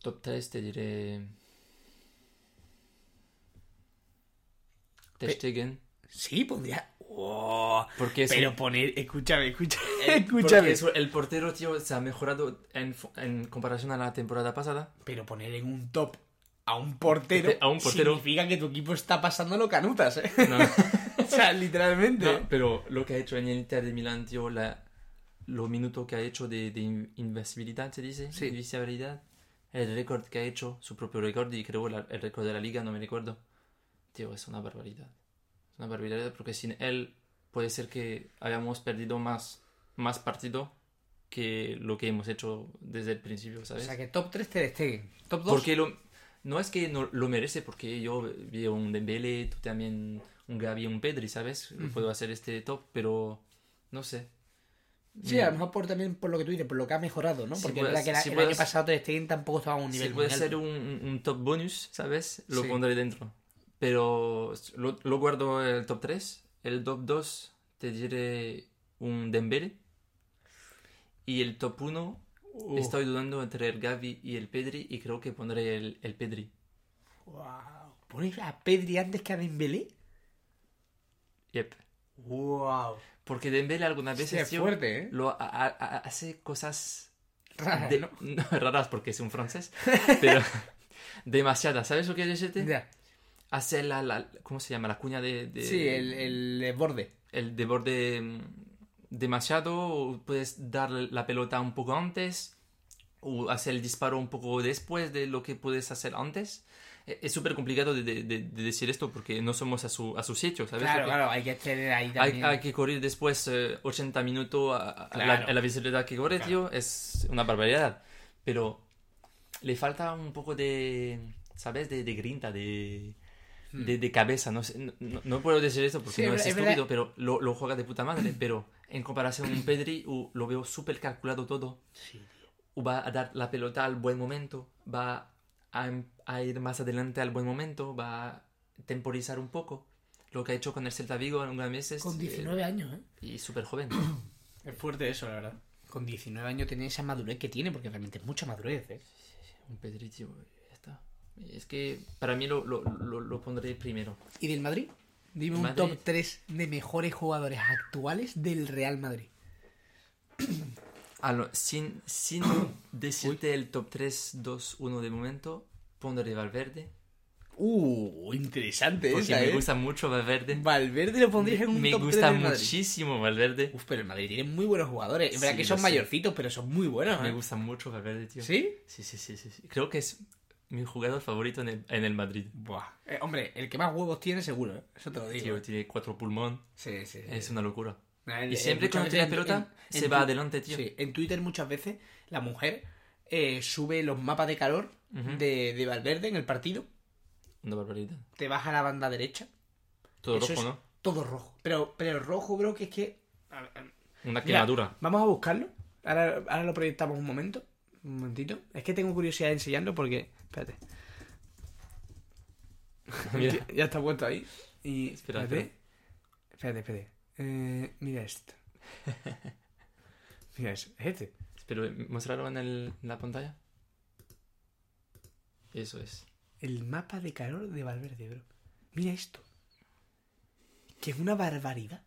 top 3 te diré... Ter Stegen. Sí, pondría... ¡Oh! Porque Pero poner... Escúchame, (laughs) escúchame, Porque escúchame. es- el portero, tío, se ha mejorado en, en comparación a la temporada pasada. Pero poner en un top a un portero, (laughs) A un portero. significa que tu equipo está pasándolo canutas, ¿eh? No, (laughs) o sea, literalmente. no, pero lo que ha hecho en el Inter de Milán, tío, la, lo minuto que ha hecho de, de invencibilidad, se dice, Sí. invencibilidad, el récord que ha hecho, su propio récord, y creo la- el récord de la liga, no me recuerdo. Tío, es una barbaridad. Es una barbaridad porque sin él puede ser que hayamos perdido más, más partido que lo que hemos hecho desde el principio, O ¿sabes? sea, que top 3 te Stegen. Top 2. Porque lo, no es que no lo merece, porque yo vi un Dembele, tú también un Gavi, un Pedri, ¿sabes? Puedo hacer este top, pero no sé. Sí, a lo mejor por, también por lo que tú dices, por lo que ha mejorado, ¿no? Sí Porque puedes- es verdad que la- sí el puedes- año pasado Ter Stegen tampoco estaba a un nivel Si puede ser un, un top bonus, ¿sabes? Lo Sí. pondré dentro. Pero lo, lo guardo el top 3. El top 2 te diré un Dembele. Y el top 1 Uh, estoy dudando entre el Gavi y el Pedri y creo que pondré el, el Pedri. wow. ¿Pones a Pedri antes que a Dembélé? Yep. Wow. Porque Dembele algunas Sí, veces es tío, fuerte, ¿eh? lo ha- ha- ha- hace cosas Raras, de- ¿no? no, (laughs) raras porque es un francés, pero (laughs) demasiadas. ¿Sabes lo que decirte? Ya. Hacer la, la- ¿cómo se llama? La cuña de... de- Sí, el, el borde. el de borde mm, demasiado, puedes dar la pelota un poco antes, o hacer el disparo un poco después de lo que puedes hacer antes. E- Es súper complicado de, de- de- de decir esto porque no somos a su, a su sitio, ¿sabes? Claro, Porque claro, hay que tener ahí hay, también. hay que correr después eh, 80 minutos a, a la, Claro. a la velocidad que corre, Claro. tío, es una barbaridad. Pero le falta un poco de, ¿sabes? De, de grinta, de, de, de cabeza. No, sé, no, puedo decir esto porque Hmm. Sí, no es es, verdad- estúpido, pero lo, lo juega de puta madre. pero en comparación a un Pedri, lo veo súper calculado todo. Sí, Va a dar la pelota al buen momento, va a, a ir más adelante al buen momento, va a temporizar un poco. Lo que ha hecho con el Celta Vigo en algunas meses. Con eh, 19 años, ¿eh? y súper joven. (clears throat) Es fuerte eso, la verdad. Con 19 años tiene esa madurez que tiene, porque realmente es mucha madurez, ¿eh? Un Pedri, tío. Es que para mí lo, lo, lo, lo pondré primero. ¿Y del Madrid? Dime un top 3 de mejores jugadores actuales del Real Madrid. Ah, sin, sin (coughs) decirte el top 3, 2, 1 de momento, pondré Valverde. Uh, interesante Porque esa, me ¿eh? gusta mucho Valverde. Valverde lo pondrías en un Me top 3 gusta del muchísimo Valverde. Uf, pero el Madrid tiene muy buenos jugadores. Es verdad Sí, que son sé. mayorcitos, pero son muy buenos, Me ¿eh? gusta mucho Valverde, tío. ¿Sí? Sí, sí, sí, sí, sí. Creo que es mi jugador favorito en el, en el Madrid. Buah. Eh, hombre, el que más huevos tiene seguro, ¿eh? Eso te lo digo. Tío, tiene cuatro pulmón. Sí, sí. sí. Es una locura. Eh, Y eh, siempre cuando tiene la pelota, en- se en va adelante, tío. Sí, en Twitter muchas veces la mujer eh, sube los mapas de calor de, de Valverde en el partido. Una barbaridad. Te vas a la banda derecha. Todo Eso rojo, es ¿no? Todo rojo. Pero, pero rojo, bro, que es que. Una Mira, quemadura. vamos a buscarlo. Ahora, ahora lo proyectamos un momento. Un momentito. Es que tengo curiosidad de enseñarlo porque. Espérate. (laughs) Mira. (laughs) Ya está puesto ahí. Y. Espérate. Espérate, espérate. Eh, mira esto. (laughs) Mira eso. Es este. Pero mostrarlo en, el- en la pantalla. Eso es. El mapa de calor de Valverde, bro. Mira esto. Que es una barbaridad.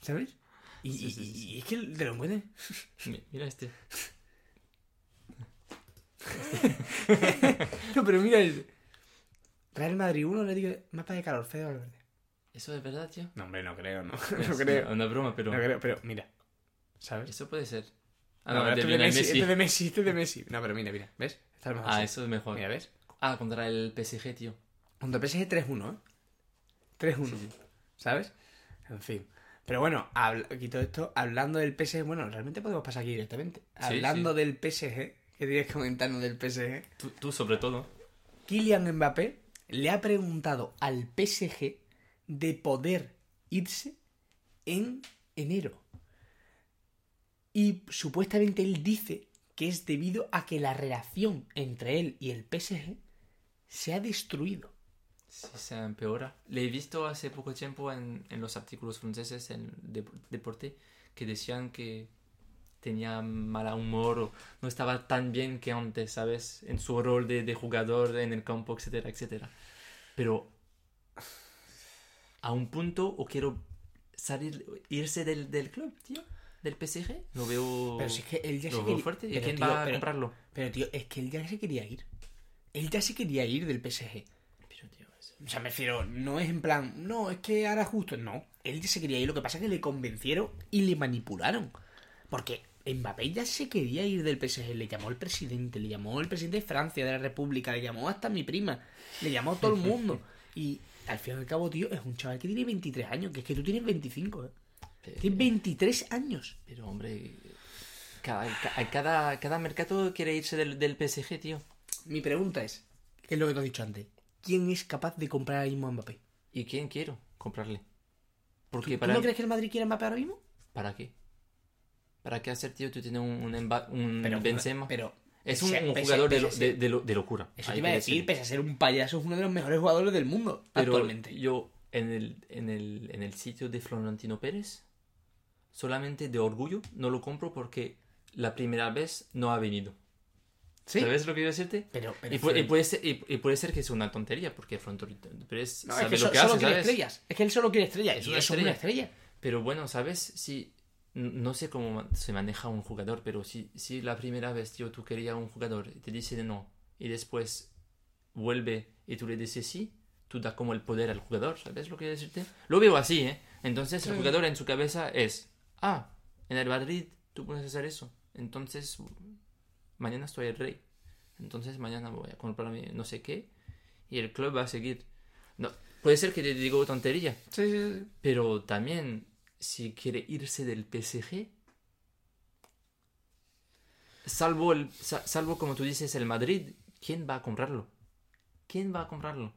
¿Sabes? Y, Sí, y- sí, sí, y es que te lo encuentras. Mi- Mira este. (laughs) No, pero mira el. Real Madrid 1, le digo mapa de calor, Fede Valverde. ¿Eso es verdad, tío? No, hombre, no creo, no. (laughs) No creo. Una broma, pero. No creo, pero mira. ¿Sabes? Eso puede ser. Ah, No, no, este de Messi, Messi. este de Messi, este de Messi. No, pero mira, mira. ¿Ves? Está mejor Ah, así. eso es mejor. Mira, ¿ves? Ah, contra el PSG, tío. Contra el PSG 3-1, ¿eh? 3-1. Sí, sí. ¿Sabes? En fin. Pero bueno, quito esto. Hablando del PSG, bueno, realmente podemos pasar aquí directamente. Hablando del PSG, ¿qué tienes que comentarnos del PSG? Tú, tú sobre todo. Kylian Mbappé le ha preguntado al PSG de poder irse en enero. Y supuestamente él dice que es debido a que la relación entre él y el PSG se ha destruido. Sí, se empeora. Le he visto hace poco tiempo en, en los artículos franceses en Dep- Deporte que decían que tenía mal humor o no estaba tan bien que antes, ¿sabes? En su rol de, de jugador en el campo, etcétera, etcétera. Pero a un punto o quiero salir, irse del, del club, tío, del PSG. Lo veo, Pero si es que él ya lo se veo quería- fuerte. ¿Y quién tío, va a pero- comprarlo? Pero tío, es que él ya se quería ir. Él ya se quería ir del PSG. Pero, tío, es- O sea, me refiero, no es en plan, no, es que ahora justo, no. Él ya se quería ir, lo que pasa es que le convencieron y le manipularon. Porque Mbappé ya se quería ir del PSG, le llamó el presidente, le llamó el presidente de Francia, de la República, le llamó hasta mi prima, le llamó a todo el mundo. (laughs) Y al fin y al cabo, tío, es un chaval que tiene 23 años, que es que tú tienes 25, ¿eh? pero- Tienes 23 años. Pero, hombre, cada, ca- cada, cada mercado quiere irse del, del PSG, tío. Mi pregunta es, ¿qué es lo que te he dicho antes? ¿Quién es capaz de comprar ahora mismo a Mbappé? ¿Y quién quiero comprarle? Porque ¿Tú para... no crees que el Madrid quiere a Mbappé ahora mismo? ¿Para qué? ¿Para qué hacer, tío? Tú tienes un, un, Pero, Benzema. pero es un, pese- un pese- jugador de, pese ser- de, de lo- de locura. Eso te iba a que decir, decirlo. pese a ser un payaso, es uno de los mejores jugadores del mundo Pero actualmente. yo, en el, en, el, en el sitio de Florentino Pérez, solamente de orgullo no lo compro porque la primera vez no ha venido. ¿Sí? ¿Sabes lo que quiero decirte? Pero, pero Y, pu- y puede ser, y, y puede ser que sea una tontería, porque Florentino Pérez No, es sabe que lo so- que solo hace, quiere ¿sabes? estrellas. Es que él solo quiere estrellas. Es y una eso es una estrella. Pero bueno, ¿sabes? Si no sé cómo se maneja un jugador, pero si, si la primera vez, tío, tú querías un jugador y te dice de no, y después vuelve y tú le dices sí, tú das como el poder al jugador, ¿sabes lo que quiero decirte? Lo veo así, ¿eh? Entonces el jugador en su cabeza es, ah, en el Madrid tú puedes hacer eso, entonces mañana estoy el rey, entonces mañana voy a comprarme no sé qué, y el club va a seguir. No, puede ser que te digo tontería, Sí, sí, sí. pero también, si quiere irse del PSG, salvo, el, sa- salvo como tú dices, el Madrid, ¿quién va a comprarlo? ¿Quién va a comprarlo?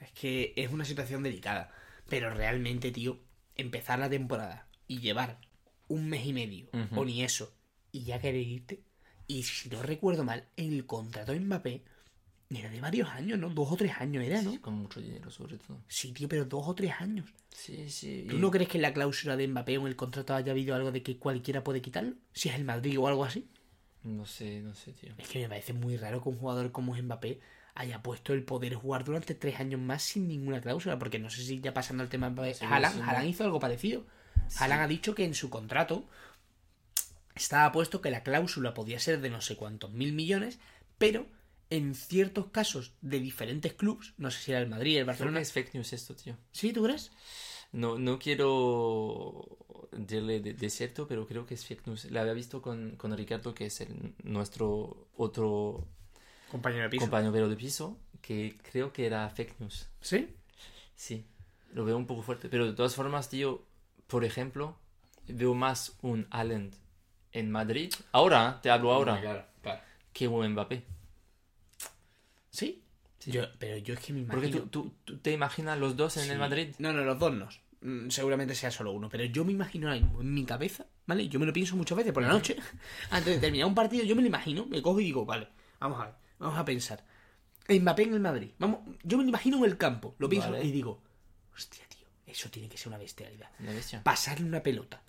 Es que es una situación delicada. Pero realmente, tío, empezar la temporada y llevar un mes y medio, o ni eso, y ya querer irte. Y si no recuerdo mal, el contrato de Mbappé era de varios años, ¿no? Dos o tres años era, ¿no? Sí, con mucho dinero, sobre todo. Sí, tío, pero dos o tres años. Sí, sí. ¿Tú y- no crees que en la cláusula de Mbappé o en el contrato haya habido algo de que cualquiera puede quitarlo? Si es el Madrid o algo así. No sé, no sé, tío. Es que me parece muy raro que un jugador como Mbappé haya puesto el poder jugar durante tres años más sin ninguna cláusula, porque no sé si ya pasando al tema Mbappé, Sí, Haaland, sí, no. Haaland hizo algo parecido. Haaland ha dicho que en su contrato estaba puesto que la cláusula podía ser de no sé cuántos mil millones, pero en ciertos casos de diferentes clubes, no sé si era el Madrid, el Creo Barcelona. que es fake news esto, tío. ¿Sí, tú crees? No, no quiero decirle de, de cierto, pero creo que es fake news. La había visto con, con Ricardo, que es el- nuestro otro Compañero de compañero de piso, que creo que era fake news. ¿Sí? Sí, lo veo un poco fuerte. Pero de todas formas, tío, por ejemplo, veo más un Allen en Madrid. Ahora, te hablo ahora, Claro, claro. que un Mbappé. ¿Sí? Sí. Yo, pero yo es que me imagino... Porque tú, tú, tú te imaginas los dos en Sí. el Madrid. No, no, los dos no. Mm, Seguramente sea solo uno. Pero yo me imagino ahora mismo en mi cabeza, ¿vale? Yo me lo pienso muchas veces por la noche. (laughs) Antes de terminar un partido, yo me lo imagino, me cojo y digo, vale, vamos a ver, vamos a pensar. Mbappé en el Madrid. Vamos, yo me lo imagino en el campo. Lo pienso Vale. y digo, hostia, tío, eso tiene que ser una bestialidad. Una bestia. Pasarle una pelota.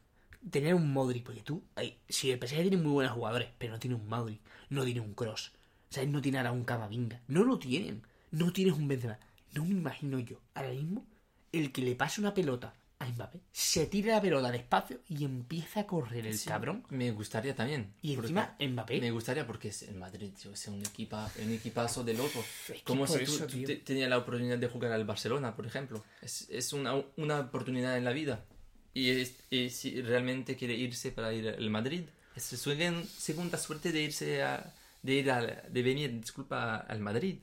Tener un Modric, porque tú, ay, si el PSG tiene muy buenos jugadores, pero no tiene un Modric, no tiene un Cross, ¿sabes? No tiene ahora un Camavinga, no lo tienen, no tienes un Benzema. No me imagino yo, ahora mismo, el que le pase una pelota a Mbappé, se tire la pelota despacio y empieza a correr el Sí, cabrón. Me gustaría también. Y encima Mbappé, Me gustaría porque es el Madrid, tío, es un, equipa, un equipazo de loco. que Como si tú, eso, tú te- tenías la oportunidad de jugar al Barcelona, por ejemplo. Es, es una, una oportunidad en la vida. Y, es- y si realmente quiere irse para ir al Madrid, es su segun- segunda suerte de irse a, de ir al- de venir, disculpa, al Madrid.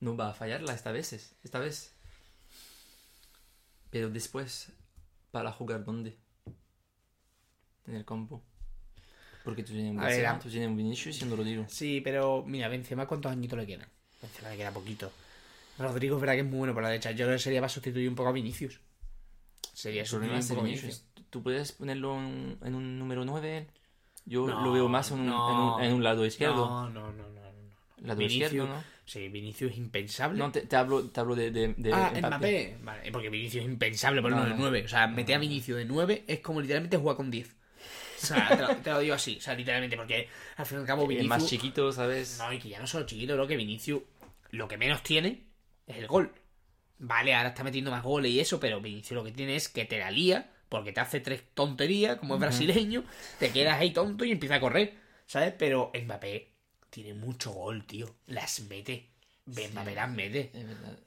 No va a fallarla esta vez, esta vez. Pero después, ¿para jugar dónde? En el campo. Porque tú tienes un Benzema, tú tienes un Vinicius y un Rodrigo. Sí, pero mira, Benzema, ¿cuántos añitos le quedan? Benzema le queda poquito. Rodrigo es verdad que es muy bueno por la derecha. Yo creo que sería para sustituir un poco a Vinicius. Sería sustituir un poco a. Vinicius. Tú puedes ponerlo en, en un número 9. Yo No, lo veo más en un, no. en un- en un lado izquierdo. No, no, no, no. Lado Vinicius- izquierdo, ¿no? Sí, Vinicius es impensable. No, te, te hablo, te hablo de, de, de ah, Mbappé. Vale, porque Vinicius es impensable ponerlo de no. 9. O sea, meter a Vinicius de 9 es como literalmente jugar con 10. O sea, te lo, te lo digo así. O sea, literalmente, porque al fin y al cabo El Vinicius... más chiquito, ¿sabes? No, y que ya no solo chiquito, lo que Vinicius lo que menos tiene es el gol. Vale, ahora está metiendo más goles y eso, pero Vinicius lo que tiene es que te la lía, porque te hace tres tonterías, como es brasileño, te quedas ahí tonto y empieza a correr, ¿sabes? Pero Mbappé tiene mucho gol, tío. Las mete. Mbappé las mete. Es verdad.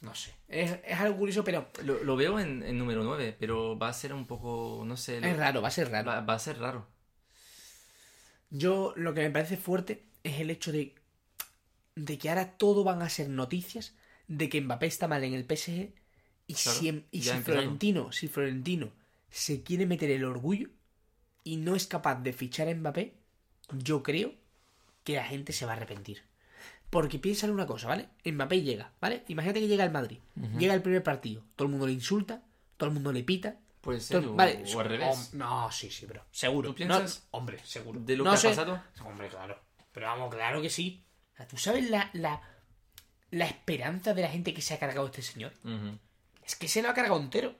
No sé. Es, es algo curioso, pero Lo, lo veo en, en número 9, pero va a ser un poco, no sé, lo- es raro, va a ser raro. va, va a ser raro. Yo lo que me parece fuerte es el hecho de, de que ahora todo van a ser noticias de que Mbappé está mal en el PSG y Claro, si, y si. Florentino, si Florentino se quiere meter el orgullo y no es capaz de fichar a Mbappé, yo creo que la gente se va a arrepentir. Porque piensa en una cosa, ¿vale? Mbappé llega, ¿vale? Imagínate que llega al Madrid, llega el primer partido, todo el mundo le insulta, todo el mundo le pita. Puede ser, o, vale, o al revés. no, sí, sí, bro. Seguro. ¿Tú piensas? No, hombre, seguro. De lo No que ha sé. pasado. Hombre, claro. Pero vamos, claro que sí. ¿Tú sabes la, la, la esperanza de la gente que se ha cargado este señor? Es que se lo ha cargado entero.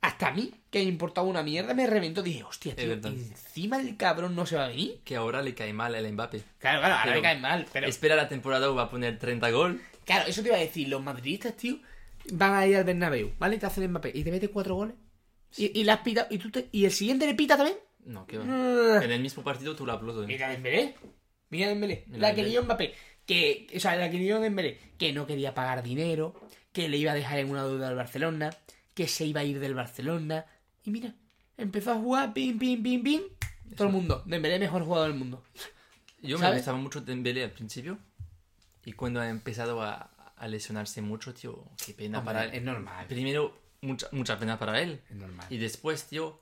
Hasta a mí, que me importaba una mierda, me reventó. Dije, hostia, tío, encima el cabrón no se va a venir. Que ahora le cae mal el Mbappé. Claro, claro, ahora Pero- me cae mal. Pero Espera la temporada va a poner 30 gol. claro, eso te iba a decir. Los madridistas, tío, van a ir al Bernabéu, ¿vale? Te hacen Mbappé y te mete cuatro goles. Y, y le has pitado. ¿Y, tú te- ¿Y el siguiente le pita también? No, que va. En el mismo partido tú lo aplaudes. Mira Dembélé. Mira Dembélé. Mira La que lió Mbappé. Que, o sea, la que lió Dembélé. Que no quería pagar dinero. Que le iba a dejar en una deuda al Barcelona. Que se iba a ir del Barcelona. Y mira, empezó a jugar, pim, pim, pim, pim. Todo el mundo. Dembélé mejor jugador del mundo. Yo me gustaba mucho Dembélé al principio. Y cuando ha empezado a, a lesionarse mucho, tío, qué pena Hombre, para él. es normal. Primero, mucha, mucha pena para él. Es normal. Y después, tío,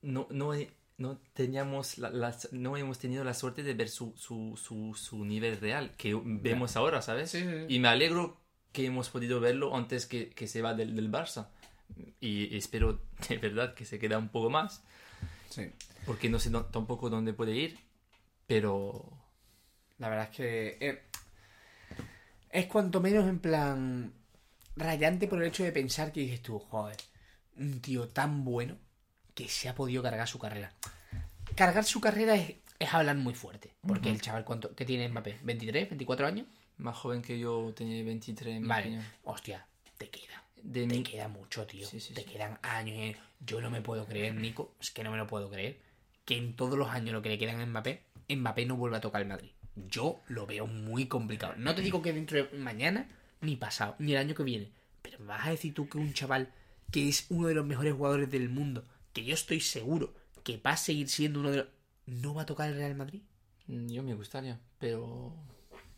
no, no, no teníamos la, la- no hemos tenido la suerte de ver su, su, su, su nivel real, que vemos ahora, ¿sabes? Sí, sí, sí. Y me alegro que hemos podido verlo antes que, que se va del, del Barça. Y espero (laughs) de verdad que se queda un poco más, Sí. porque no sé tampoco dónde puede ir, pero La verdad es que eh, es cuanto menos en plan rayante por el hecho de pensar que dices tú, joder, un tío tan bueno que se ha podido cargar su carrera. Cargar su carrera es, es hablar muy fuerte, porque el chaval cuánto que tiene Mbappé, 23, 24 años, más joven que yo, tenía 23. en mi vale, opinión. hostia, te queda. De Te mi- queda mucho, tío. Sí, sí, te sí. quedan años. eh. Yo no me puedo creer, Nico. Es que no me lo puedo creer. Que en todos los años lo que le quedan a Mbappé, Mbappé no vuelva a tocar el Madrid. Yo lo veo muy complicado. No te digo que dentro de mañana, ni pasado, ni el año que viene. Pero me vas a decir tú que un chaval que es uno de los mejores jugadores del mundo, que yo estoy seguro que va a seguir siendo uno de los... ¿No va a tocar el Real Madrid? Yo me gustaría, pero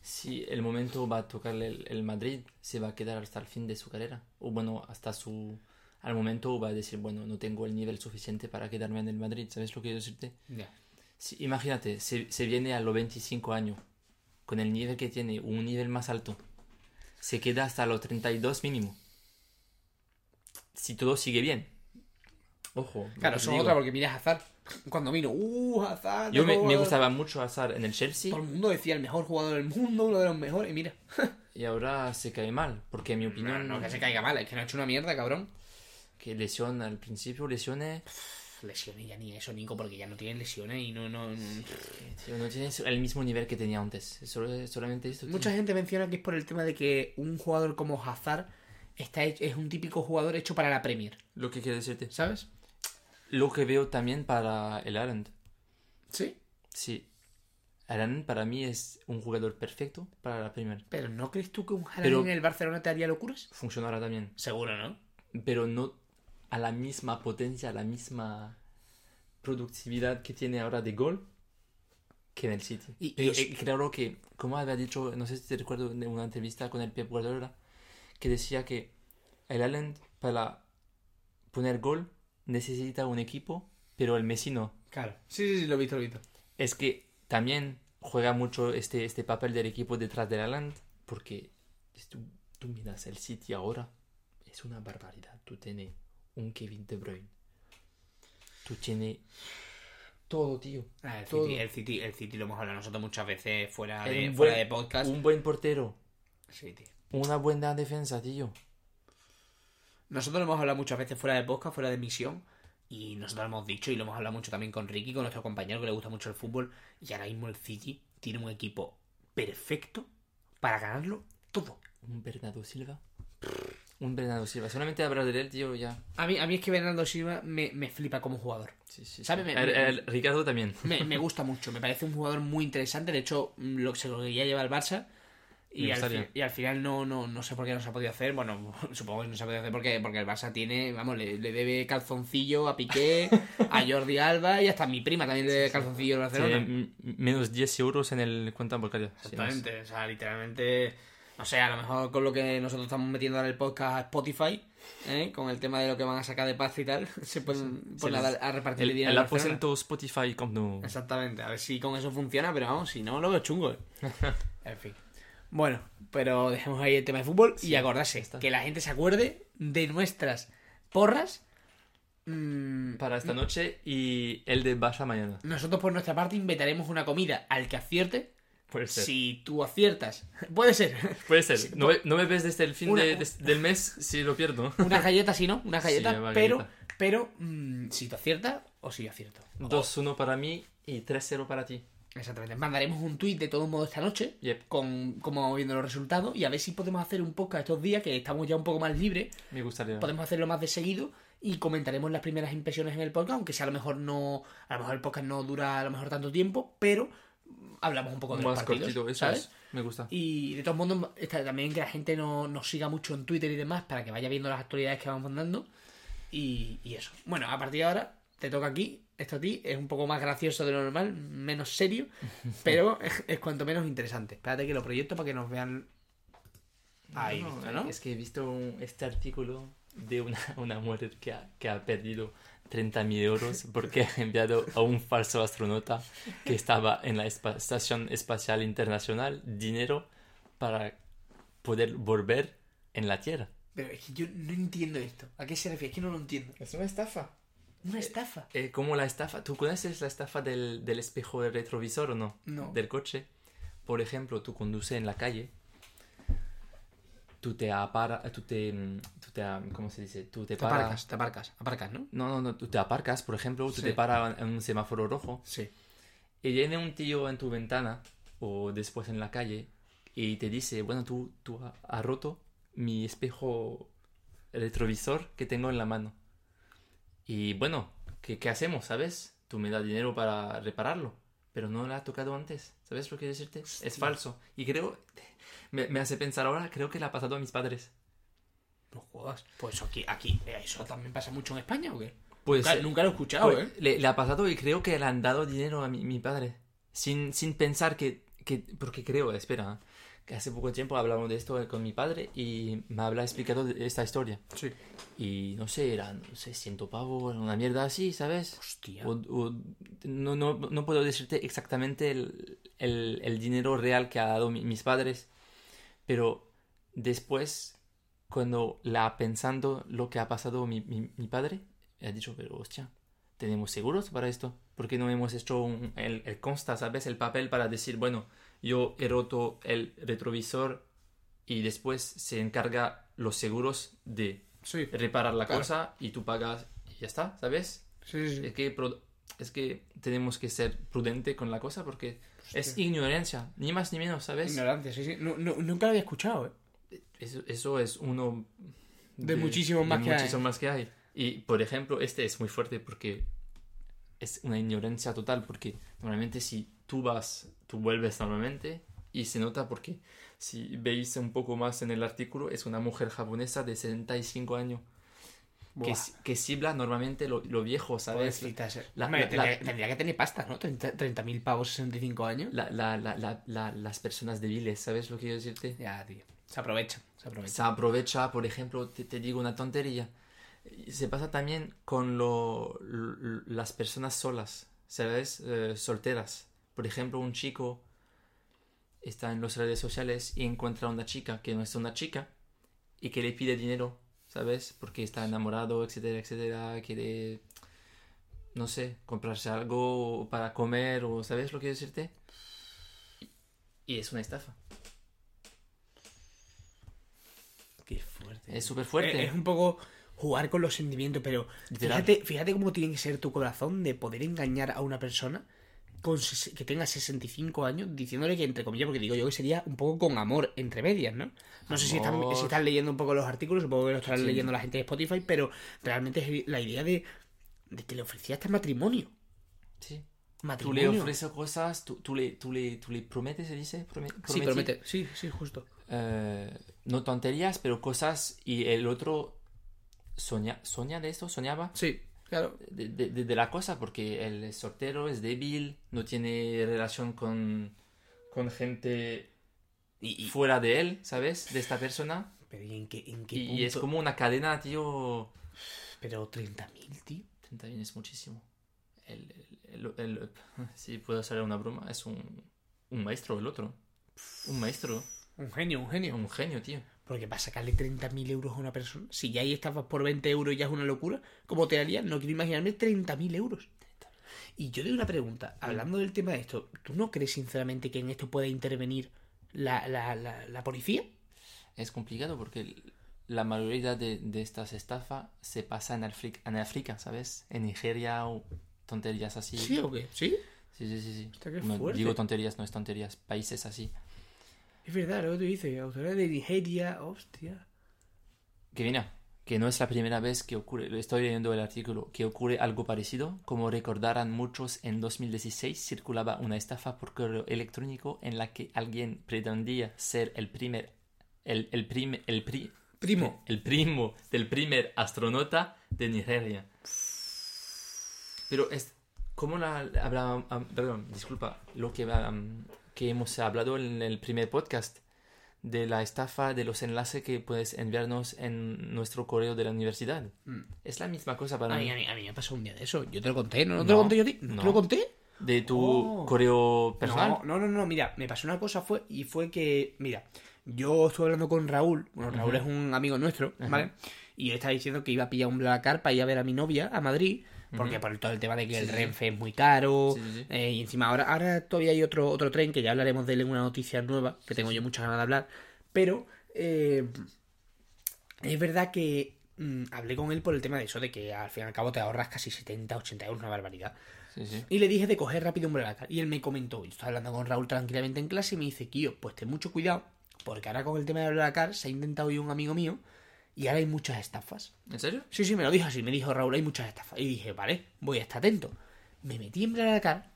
si el momento va a tocarle el, el Madrid, se va a quedar hasta el fin de su carrera. O bueno, hasta su... Al momento va a decir, bueno, no tengo el nivel suficiente para quedarme en el Madrid. ¿Sabes lo que quiero decirte? Ya. Si- imagínate, se, se viene a los 25 años, con el nivel que tiene, un nivel más alto. Se queda hasta los 32 mínimo. Si todo sigue bien. Ojo. Claro, son otra porque miras Hazard. Cuando vino, uh, Hazard. Yo me, me gustaba mucho Hazard en el Chelsea. Todo el mundo decía el mejor jugador del mundo, uno de los mejores. Y mira, (laughs) Y ahora se cae mal, porque en mi no, opinión, no que se caiga mal, es que no ha hecho una mierda, cabrón. que lesión al principio, lesiones, Pff, Lesiones ya ni eso, Nico, porque ya no tienen lesiones y no. no, no- no tiene el mismo nivel que tenía antes. Solo- solamente esto. Mucha gente menciona que es por el tema de que un jugador como Hazard está hecho- es un típico jugador hecho para la Premier, Lo que quiero decirte. ¿sabes? Lo que veo también para el Haaland. Sí. Sí. Haaland para mí es un jugador perfecto para la Premier. Pero ¿no crees tú que un Haaland en el Barcelona te haría locuras? Funcionará también. Seguro, ¿no? Pero no a la misma potencia, a la misma productividad que tiene ahora de gol que en el City. Y- eh, claro que, como había dicho, no sé si te recuerdo de una entrevista con el Pep Guardiola, que decía que el Haaland para poner gol necesita un equipo, pero el Messi no. Claro. Sí, sí, sí, lo he visto, lo he visto. Es que también juega mucho este, este papel del equipo detrás del Haaland, porque tú, tú miras el City ahora, es una barbaridad. Tú tienes un Kevin De Bruyne. Tú tienes todo, tío. Ah, el, Todo. City, el, City, el City lo hemos hablado nosotros muchas veces fuera, Era de, fuera de podcast. Un buen portero, Sí, tío. una buena defensa, tío. Nosotros lo hemos hablado muchas veces fuera de podcast, fuera de emisión. Y nosotros lo hemos dicho y lo hemos hablado mucho también con Ricky, con nuestro compañero que le gusta mucho el fútbol. Y ahora mismo el City tiene un equipo perfecto para ganarlo todo. Un Bernardo Silva. Un Bernardo Silva. Solamente hablar de él, tío, ya. A mí, a mí es que Bernardo Silva me, me flipa como jugador. Sí, sí, ¿Sabe? sí. Me- El- el Ricardo también. Me, me (laughs) gusta mucho, me parece un jugador muy interesante. De hecho, lo, se lo quería llevar al Barça. Y al, y al final no, no, no sé por qué no se ha podido hacer. Bueno, (laughs) supongo que no se ha podido hacer porque, porque el Barça tiene, vamos, le, le debe calzoncillo a Piqué, a (laughs) Jordi Alba y hasta a mi prima también le debe calzoncillo al Barcelona. M- menos 10 euros en el cuenta bancaria. Sí. Exactamente, o sea, literalmente, no sé, a lo mejor con lo que nosotros estamos metiendo ahora el podcast a Spotify, ¿eh? con el tema de lo que van a sacar de pasta y tal, (laughs) se pueden poner a, repartir El, dinero. el al Barcelona. aposento Spotify Camp Nou. Exactamente, a ver si con eso funciona, pero vamos, si no, lo veo chungo. ¿eh? en fin. Bueno, pero dejemos ahí el tema de fútbol y acordarse está. que la gente se acuerde de nuestras porras. Mm, Para esta noche y el de Barça mañana. nosotros por nuestra parte inventaremos una comida al que acierte. Puede ser. Si tú aciertas, (laughs) puede ser. Puede ser. (laughs) no, me, no me ves desde el fin Una- de- (laughs) des- del mes si lo pierdo. Una galleta, si no, una galleta, Sí, una pero, pero mm, si tú aciertas o si yo acierto. 2-1 para mí y 3-0 para ti. Exactamente. Mandaremos un tuit de todo modo esta noche Yep. con como vamos viendo los resultados y a ver si podemos hacer un podcast estos días que estamos ya un poco más libres. Me gustaría. Podemos hacerlo más de seguido y comentaremos las primeras impresiones en el podcast, aunque sea a lo mejor no, a lo mejor el podcast no dura a lo mejor tanto tiempo, pero hablamos un poco de los Más partidos, cortito, eso ¿sabes? es. Me gusta. Y de todos modos, está también que la gente no- nos siga mucho en Twitter y demás para que vaya viendo las actualidades que vamos mandando. Y, y eso. Bueno, a partir de ahora te toca aquí. Esto a ti es un poco más gracioso de lo normal, menos serio, (laughs) pero es, es cuanto menos interesante. Espérate que lo proyecto para que nos vean. Ahí, No, ¿viste, ¿no? Es que he visto este artículo de una, una mujer que ha, que ha perdido 30.000 euros porque ha enviado a un falso astronauta que estaba en la Estación Espacial Internacional dinero para poder volver en la Tierra. Pero es que yo no entiendo esto. ¿A qué se refiere? Es que no lo entiendo. Es una estafa. Una estafa. Eh, como la estafa, ¿tú conoces la estafa del, del espejo del retrovisor o no? No. Del coche. Por ejemplo, tú conduces en la calle, tú te apara, tú te, tú te, ¿cómo se dice? Tú te, Te paras. aparcas, te aparcas, aparcas, ¿no? No, no, no, tú te aparcas, por ejemplo, tú Sí. te paras en un semáforo rojo Sí. y viene un tío en tu ventana o después en la calle y te dice, bueno, tú, tú ha- has roto mi espejo retrovisor que tengo en la mano. Y bueno, ¿qué, qué hacemos, sabes? Tú me das dinero para repararlo, pero no lo has tocado antes, ¿sabes lo que quiero decirte? Es falso. Y creo, me, me hace pensar ahora, creo que le ha pasado a mis padres. No jodas. Pues aquí, aquí, eh, ¿eso también pasa mucho en España o qué? Pues, nunca, nunca lo he escuchado, Pues, ¿eh? le, le ha pasado y creo que le han dado dinero a mi, mi padre. Sin, sin pensar que, que- Porque creo, espera, que hace poco tiempo hablamos de esto con mi padre y me habla explicado de esta historia. Sí. Y no sé, eran, no sé, ciento pavos, una mierda así, ¿sabes? Hostia. O- o- no, no, no puedo decirte exactamente el, el- el dinero real que ha dado mi- mis padres, pero después, cuando la pensando lo que ha pasado mi, mi, mi padre, ha dicho, pero hostia, ¿tenemos seguros para esto? ¿Por qué no hemos hecho un- el, el consta, ¿sabes? El papel para decir, bueno, yo he roto el retrovisor y después se encarga los seguros de Sí. reparar la Claro. cosa y tú pagas y ya está, ¿sabes? Sí, sí. Es que, es que tenemos que ser prudente con la cosa porque es ignorancia, ni más ni menos, ¿sabes? Ignorancia, sí, sí. No- no- nunca lo había escuchado, ¿eh? Eso, eso es uno De muchísimos más que hay. muchísimos más que hay. Y, por ejemplo, este es muy fuerte porque es una ignorancia total porque normalmente si tú vas, tú vuelves normalmente y se nota porque si veis un poco más en el artículo es una mujer japonesa de 65 años que, que sibla normalmente lo, lo viejo, ¿sabes? La- Hombre, la- tendría, la- tendría que tener pasta, ¿no? 30 30.000 pavos, 65 años. La- la- la- la- la- las personas débiles, ¿sabes lo que quiero decirte? Ya, tío. Se aprovecha, se aprovecha. Se aprovecha, por ejemplo, te, te digo una tontería. Se pasa también con lo- l- las personas solas, ¿sabes? Eh, solteras. Por ejemplo, un chico está en las redes sociales y encuentra a una chica que no es una chica y que le pide dinero, ¿sabes? Porque está enamorado, etcétera, etcétera, quiere, no sé, comprarse algo para comer o, ¿sabes lo que quiero decirte? Y es una estafa. Qué fuerte. Es súper fuerte. Es, es un poco jugar con los sentimientos, pero fíjate cómo tiene que ser tu corazón de poder engañar a una persona con que tenga 65 años diciéndole que, entre comillas, porque digo yo que sería un poco con amor entre medias, ¿no? No sé si están, Amor. si están leyendo un poco los artículos, supongo que lo estarán Sí. leyendo la gente de Spotify, pero realmente es la idea de, de que le ofrecía este matrimonio. Sí. Tú Matrimonio. le ofreces cosas, tú, tú le, tú, le, tú le prometes, se dice. Prome- Sí, promete. Sí, sí, justo. eh, no tonterías, pero cosas y el otro soña, soña de esto, soñaba Sí, claro. de, de- de- de la cosa porque es soltero, es débil, no tiene relación con, con gente Y, y- fuera de él, ¿sabes? De esta persona. pero ¿y en qué, en qué Y, punto? y es como una cadena, tío. Pero 30.000, tío. 30 bien es muchísimo. El, el- el- el- (laughs) si puedo hacer una broma, es un, un maestro el otro. Un maestro. Un genio, un genio. Un genio, tío. Porque para sacarle 30.000 euros a una persona, si ya ahí estafas por 20 euros ya es una locura, ¿cómo te harías? No quiero imaginarme 30.000 euros. Y yo doy una pregunta, hablando del tema de esto, ¿tú no crees sinceramente que en esto pueda intervenir la, la, la, la policía? Es complicado porque la mayoría de, de estas estafas se pasa en África, en África, ¿sabes? En Nigeria o tonterías así. ¿Sí o qué? ¿Sí? sí, sí. sí, sí. Hostia, qué No, fuerte. digo tonterías, no es tonterías. Países así. Es verdad, lo que tú dices, autoridad de Nigeria, hostia. Que viene, que no es la primera vez que ocurre, estoy leyendo el artículo, que ocurre algo parecido. Como recordarán muchos, en 2016 circulaba una estafa por correo electrónico en la que alguien pretendía ser el primer, el, el, prim- el pri- Primo. el primo del primer astronauta de Nigeria. Pero es como la perdón, disculpa, lo que am, que hemos hablado en el primer podcast de la estafa de los enlaces que puedes enviarnos en nuestro correo de la universidad. Mm. Es la misma cosa para A mí. mí, a, mí, a mí me pasó un día de eso. Yo te lo conté, ¿no? ¿No te lo conté yo a ti? ¿No, no. te lo conté? De tu Oh. correo personal. No, no, no, no, mira, me pasó una cosa fue y fue que, mira, yo estuve hablando con Raúl, bueno, Raúl es un amigo nuestro, ¿vale? Y él estaba diciendo que iba a pillar un Blacar para ir a ver a mi novia a Madrid, porque por todo el tema de que el sí. Renfe es muy caro, Sí, eh, y encima ahora, ahora todavía hay otro, otro tren que ya hablaremos de él en una noticia nueva, que tengo yo muchas ganas de hablar, pero eh, es verdad que mm, hablé con él por el tema de eso, de que al fin y al cabo te ahorras casi 70, 80 euros, una barbaridad. Sí, sí. Y le dije de coger rápido un Blablacar. Y él me comentó, yo estaba hablando con Raúl tranquilamente en clase y me dice, Kio, pues ten mucho cuidado, porque ahora con el tema del Blablacar se ha intentado ir un amigo mío y ahora hay muchas estafas. ¿En serio? Sí, sí, me lo dijo así, me dijo Raúl, hay muchas estafas. Y dije, vale, voy a estar atento. Me metí en Blablacar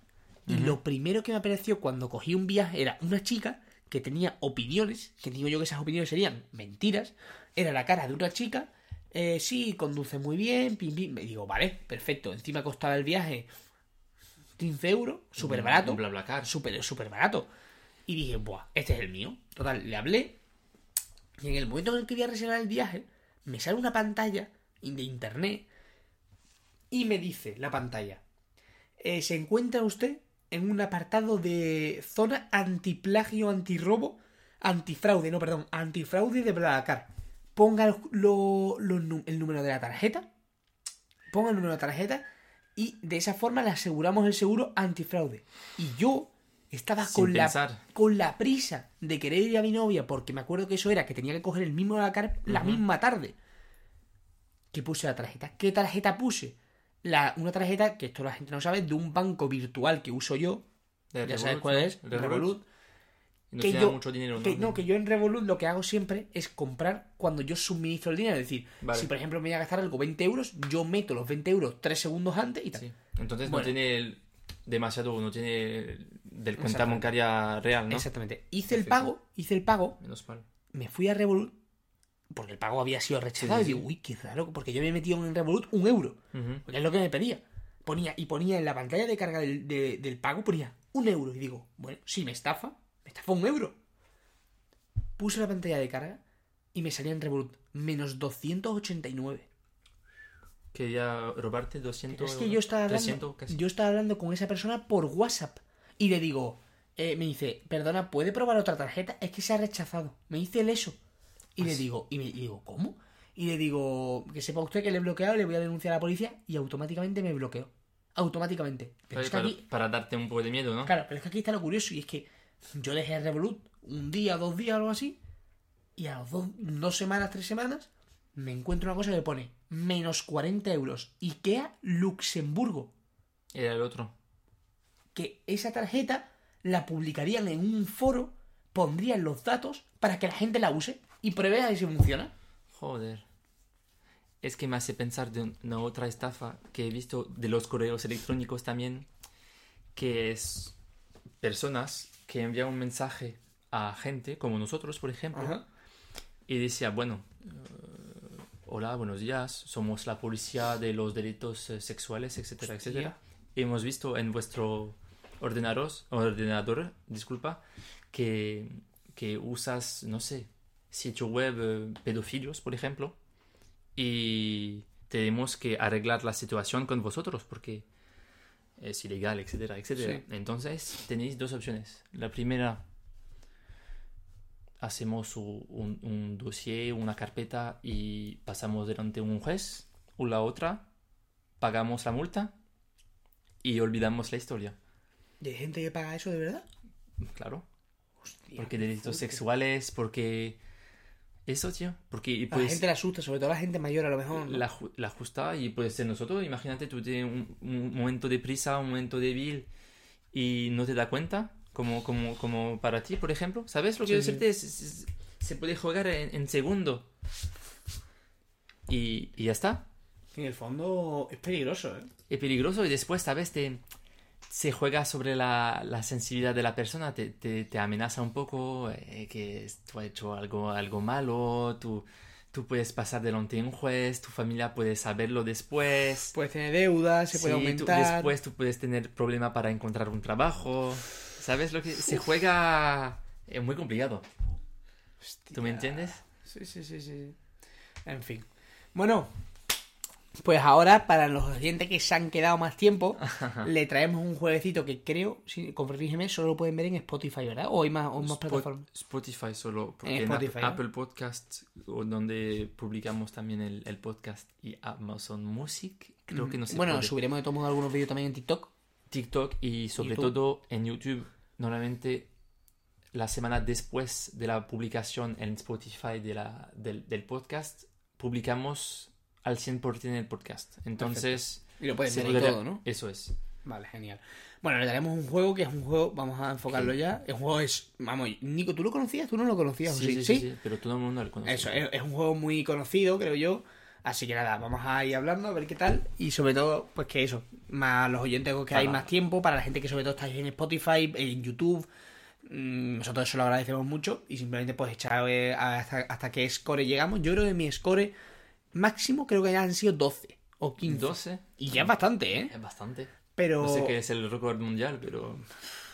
y lo primero que me apareció cuando cogí un viaje era una chica que tenía opiniones, que digo yo que esas opiniones serían mentiras, era la cara de una chica, eh, sí, conduce muy bien, pim, pim. Me digo, vale, perfecto, encima costaba el viaje 15 euros, súper barato, súper, súper barato. Y dije, buah, este es el mío. Total, le hablé. Y en el momento en el que voy a reservar el viaje, me sale una pantalla de internet y me dice la pantalla, eh, se encuentra usted en un apartado de zona antiplagio, antirrobo, antifraude, no, perdón, antifraude de Blablacar. Ponga el, el número de la tarjeta, ponga el número de la tarjeta y de esa forma le aseguramos el seguro antifraude. Y yo estaba Sin con la, con la prisa de querer ir a mi novia porque me acuerdo que eso era que tenía que coger el mismo Blablacar la misma tarde. ¿Qué puse la tarjeta? ¿Qué tarjeta puse? La, una tarjeta que esto la gente no sabe, de un banco virtual que uso yo. De ya sabes Revolut, cuál ¿no? es, De Revolut. No que yo, mucho dinero, que, ¿no? no, que yo en Revolut lo que hago siempre es comprar cuando yo suministro el dinero. Es decir, Vale. si por ejemplo me voy a gastar algo 20 euros, yo meto los 20 euros 3 segundos antes y tal. Sí. Entonces Bueno. no tiene el- demasiado, no tiene el- del cuenta bancaria real, ¿no? Exactamente. Hice el pago, hice el pago, Menos mal. me fui a Revolut, porque el pago había sido rechazado, Sí, sí, y digo, uy, qué raro, porque yo me he metido en Revolut un euro, Ujú. porque es lo que me pedía. Ponía, y ponía en la pantalla de carga del, de- del pago, ponía un euro, y digo, bueno, si me estafa, me estafa un euro. Puse la pantalla de carga y me salía en Revolut menos 289. Quería robarte 200 Es que yo estaba hablando, 300 casi. yo estaba hablando con esa persona por WhatsApp y le digo, eh, me dice, perdona, ¿puede probar otra tarjeta? Es que se ha rechazado. Me dice él eso. Y le digo, y me y digo, ¿cómo? Y le digo, que sepa usted que le he bloqueado, le voy a denunciar a la policía y automáticamente me bloqueó. Automáticamente. Pero es que para- aquí, para darte un poco de miedo, ¿no? claro, pero es que aquí está lo curioso y es que yo dejé Revolut un día, dos días, algo así, y a las dos, dos semanas, tres semanas, me encuentro una cosa que pone menos 40 euros. IKEA Luxemburgo. Era el otro. Que esa tarjeta la publicarían en un foro, pondrían los datos para que la gente la use y pruebe a ver si funciona. Joder. Es que me hace pensar de un- una otra estafa que he visto de los correos electrónicos también, que es personas que envían un mensaje a gente, como nosotros, por ejemplo, y decía, bueno, eh, hola, buenos días, somos la policía de los delitos eh, sexuales, etcétera, Hostia. etcétera. Hemos visto en vuestro ordenador, ordenador disculpa, que, que usas, no sé, sitio web eh, pedofilios, por ejemplo, y tenemos que arreglar la situación con vosotros porque es ilegal, etcétera, etcétera. Sí. Entonces tenéis dos opciones. La primera, hacemos un, un dossier, una carpeta y pasamos delante de un juez. O la otra, pagamos la multa y olvidamos la historia. ¿De gente que paga eso de verdad? Claro. Hostia, Porque delitos fuerte. sexuales, porque... Eso, tío. Porque A la pues, gente le asusta, sobre todo a la gente mayor a lo mejor. ¿no? la, la justa y puede ser nosotros. Imagínate, tú tienes un, un momento de prisa, un momento débil y no te da cuenta, como, como, como para ti, por ejemplo. ¿Sabes lo que Sí, quiero decirte? Es- se puede jugar en, en segundo. y, y ya está. En el fondo es peligroso, ¿eh? Es peligroso y después, ¿sabes? Te, se juega sobre la, la sensibilidad de la persona, te, te, te amenaza un poco eh, que tú has hecho algo, algo malo, tú, tú puedes pasar delante de un juez, tu familia puede saberlo después. Puedes tener deudas, se puede Sí, tú- aumentar. después tú puedes tener problema para encontrar un trabajo. ¿Sabes lo que se juega? Es muy complicado. ¿Tú me entiendes? Sí, sí, sí, sí. En fin. Bueno, pues ahora, para los oyentes que se han quedado más tiempo, le traemos un jueguecito que creo, si, corrígeme, solo lo pueden ver en Spotify, ¿verdad? O hay más, o hay más Spot- plataformas. Spotify solo, porque En. Apple Podcasts, o donde publicamos también el, el podcast, y Amazon Music, creo que no se bueno, puede. subiremos de todos modos algunos vídeos también en TikTok. TikTok y sobre YouTube. todo en YouTube. Normalmente la semana después de la publicación en Spotify de la, del, del podcast, publicamos al 100% el podcast. Entonces, Y lo pueden ver podrá- todo, ¿no? Eso es. Vale, genial. Bueno, le daremos un juego que es un juego, vamos a enfocarlo Sí. ya. El juego es, vamos, Nico, ¿tú lo conocías? ¿Tú no lo conocías? o Sí, sí, sí, sí, pero todo el mundo lo conoce. Eso, es, es un juego muy conocido, creo yo. Así que nada, vamos a ir hablando a ver qué tal. Y sobre todo, pues que eso, más los oyentes que hay más tiempo, para la gente que sobre todo estáis en Spotify, en YouTube. mm, Nosotros eso lo agradecemos mucho. Y simplemente pues echar eh, hasta, hasta qué score llegamos. Yo creo que mi score máximo creo que ya han sido 12 o 15. 12 Y ya es bastante, ¿eh? es bastante. Pero... No sé qué es el récord mundial, pero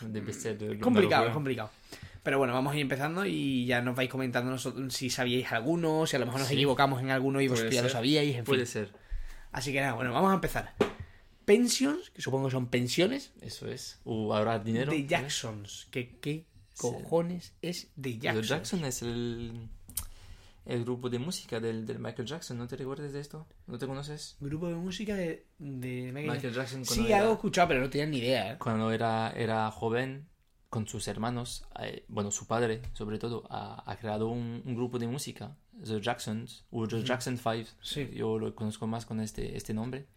debe ser de- complicado, es complicado. Pero bueno, vamos a ir empezando y ya nos vais comentando nosotros si sabíais alguno, si a lo mejor nos Sí. equivocamos en alguno y vosotros ya lo sabíais, en Puede fin. ser. Así que nada, bueno, vamos a empezar. Pensions, que supongo que son pensiones, Eso es. O ahorrar dinero. de ¿sabes? Jacksons. ¿Qué, qué cojones es de Jacksons? Jackson es el, el grupo de música del, del Michael Jackson. ¿No te recuerdas de esto? ¿No te conoces? Grupo de música de, de Michael Michael Jackson Sí, era, algo escuchado, pero no tenía ni idea, ¿eh? cuando era, era joven con sus hermanos, eh, bueno, su padre sobre todo, ha, ha creado un, un grupo de música, The Jacksons, o The Jackson Five. Sí. Yo lo conozco más con este, este nombre.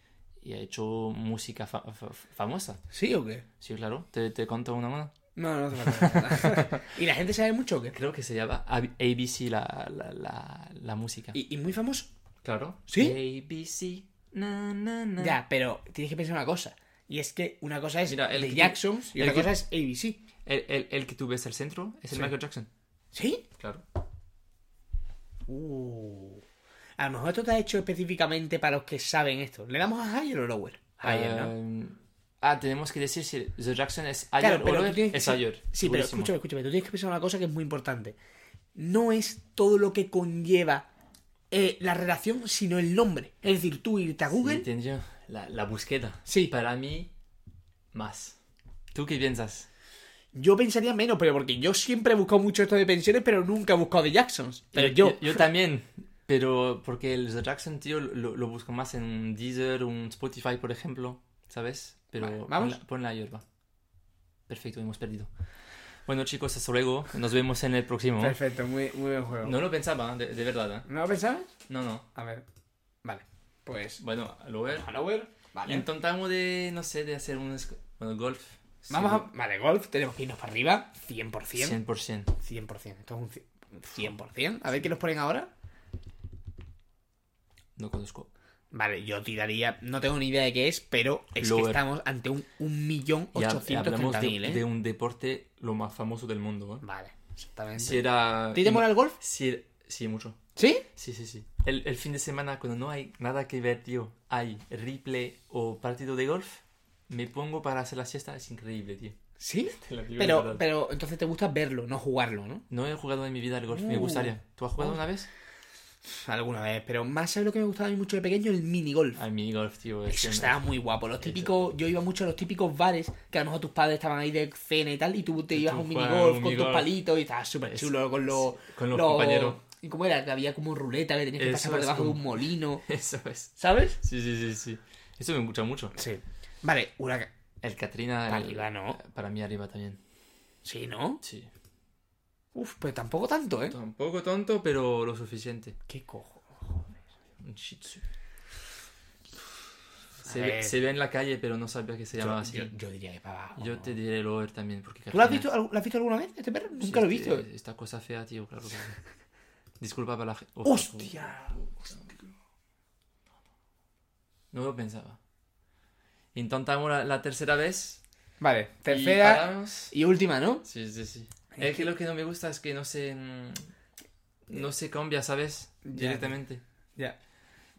Y ha hecho música fa- fa- famosa. ¿Sí o qué? Sí, claro. ¿Te, te cuento una mano? No, no hace falta. (laughs) ¿Y la gente sabe mucho o qué? Creo que se llama A- ABC la, la, la, la música. ¿Y, y muy famoso? Claro. ¿Sí? ABC. Na, na, na. Ya, pero tienes que pensar una cosa. Y es que una cosa es Mira, el de Jacksons y otra cosa es ABC. El, el, el que tú ves al centro es el Sí. Michael Jackson. ¿Sí? Claro. Uh. A lo mejor esto está hecho específicamente para los que saben esto. ¿Le damos a higher o lower? Higher, ¿no? Ah, tenemos que decir si The Jackson es Claro, ayer o tienes que- Es sí, ayer. Sí, pero escúchame, escúchame. Tú tienes que pensar una cosa que es muy importante. No es todo lo que conlleva eh, la relación, sino el nombre. Es decir, tú irte a Sí, Google. entendió. La, la búsqueda. Sí. Para mí, más. ¿Tú qué piensas? Yo pensaría menos, pero porque yo siempre he buscado mucho esto de pensiones, pero nunca he buscado de Jacksons. Pero yo. Yo, (laughs) también. Pero porque el The Jackson, tío, lo, lo busco más en un Deezer, un Spotify, por ejemplo. ¿Sabes? Pero Vale, ¿vamos? Pon, la, pon la hierba. Perfecto, hemos perdido. Bueno, chicos, hasta luego. Nos vemos en el próximo. Perfecto, muy, muy buen juego. No lo pensaba, de, de verdad. ¿eh? ¿No lo pensabas? No, no. A ver. Vale. Pues. Bueno, a lo ver. A lower. Vale. Intentamos de, no sé, de hacer un bueno, golf. Vamos a. Vale, golf, tenemos que irnos para arriba. 100%. 100%. 100%. Esto es un ci- 100%. A ver qué nos ponen ahora. No conozco. Vale, yo tiraría. No tengo ni idea de qué es, pero es que Lower. estamos ante un, un millón ochocientos de, mil, ¿eh? de un deporte lo más famoso del mundo. ¿eh? Vale, exactamente. Si era... ¿A ti te mola el golf? Sí, sí, mucho. ¿Sí? Sí, sí, sí. El, el fin de semana, cuando no hay nada que ver, tío, hay replay o partido de golf, me pongo para hacer la siesta, es increíble, tío. ¿Sí? (laughs) Te Pero, pero entonces te gusta verlo, no jugarlo, ¿no? No he jugado en mi vida al golf, me Uh. gustaría. ¿Tú has jugado Oh. una vez? Alguna vez, pero más sabes lo que me gustaba a mí mucho de pequeño, el minigolf. Al minigolf, tío. es Eso estaba muy guapo. Los típicos, yo iba mucho a los típicos bares que a lo mejor tus padres estaban ahí de cena y tal, y tú te ibas a un minigolf con tus palitos y estaba súper chulo con los, con los compañeros. ¿Y cómo era? Que había como ruleta que tenías que pasar por debajo de un molino. (laughs) Eso es. ¿Sabes? Sí, sí, sí, sí. Eso me gusta mucho. Sí. Vale, una... El Katrina. el- Arriba, ¿no? Para mí arriba también. Sí, ¿no? Sí. Uf, pues tampoco tanto, ¿eh? Tampoco tonto, pero lo suficiente. ¿Qué cojo? Un shih tzu. Se ve, se ve en la calle, pero no sabía que se llamaba así. yo- yo diría que para abajo. Yo te diré Lower también, porque ¿Tú lo has, visto, al- lo has visto alguna vez, este perro? Sí, Nunca lo he este- visto. Esta cosa fea, tío, claro que sí. (laughs) Disculpa para la gente. ¡Hostia! No lo pensaba. Intentamos la, la tercera vez. Vale, tercera y, última, ¿no? Sí, sí, sí. Es que lo que no me gusta es que no se. mm, No se cambia, ¿sabes? Ya. Directamente. Ya.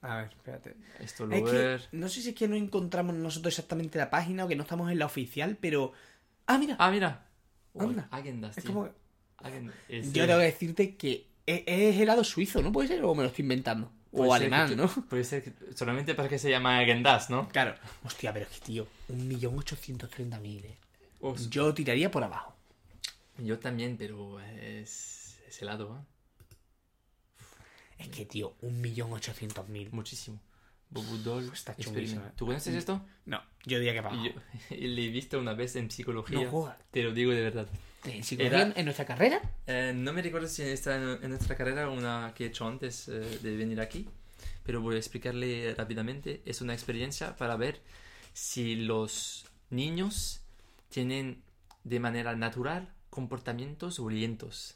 A ver, espérate. Esto lo Es que no sé si es que no encontramos nosotros exactamente la página o que no estamos en la oficial, pero. Ah, mira. Ah, es Anda. Agendas, es tío. como. Es, Yo eh, tengo que decirte que es, es helado suizo, ¿no puede ser? O me lo estoy inventando. puede O alemán, que- ¿no? Puede ser que solamente para que se llama Agendas, ¿no? Claro. Hostia, pero es que, tío, 1.830.000, eh. Yo tiraría por abajo. Yo también, pero es, es helado, ¿eh? Es que, tío, 1.800.000. Muchísimo. Bobudol. Está chunguísimo, ¿eh? ¿Tú conoces esto? No, yo diría que abajo. Yo (laughs) le he visto una vez en psicología. No. Te lo digo de verdad. ¿En psicología Era- en nuestra carrera? Eh, no me recuerdo si está en, en nuestra carrera una que he hecho antes eh, de venir aquí, pero voy a explicarle rápidamente. Es una experiencia para ver si los niños tienen de manera natural comportamientos violentos.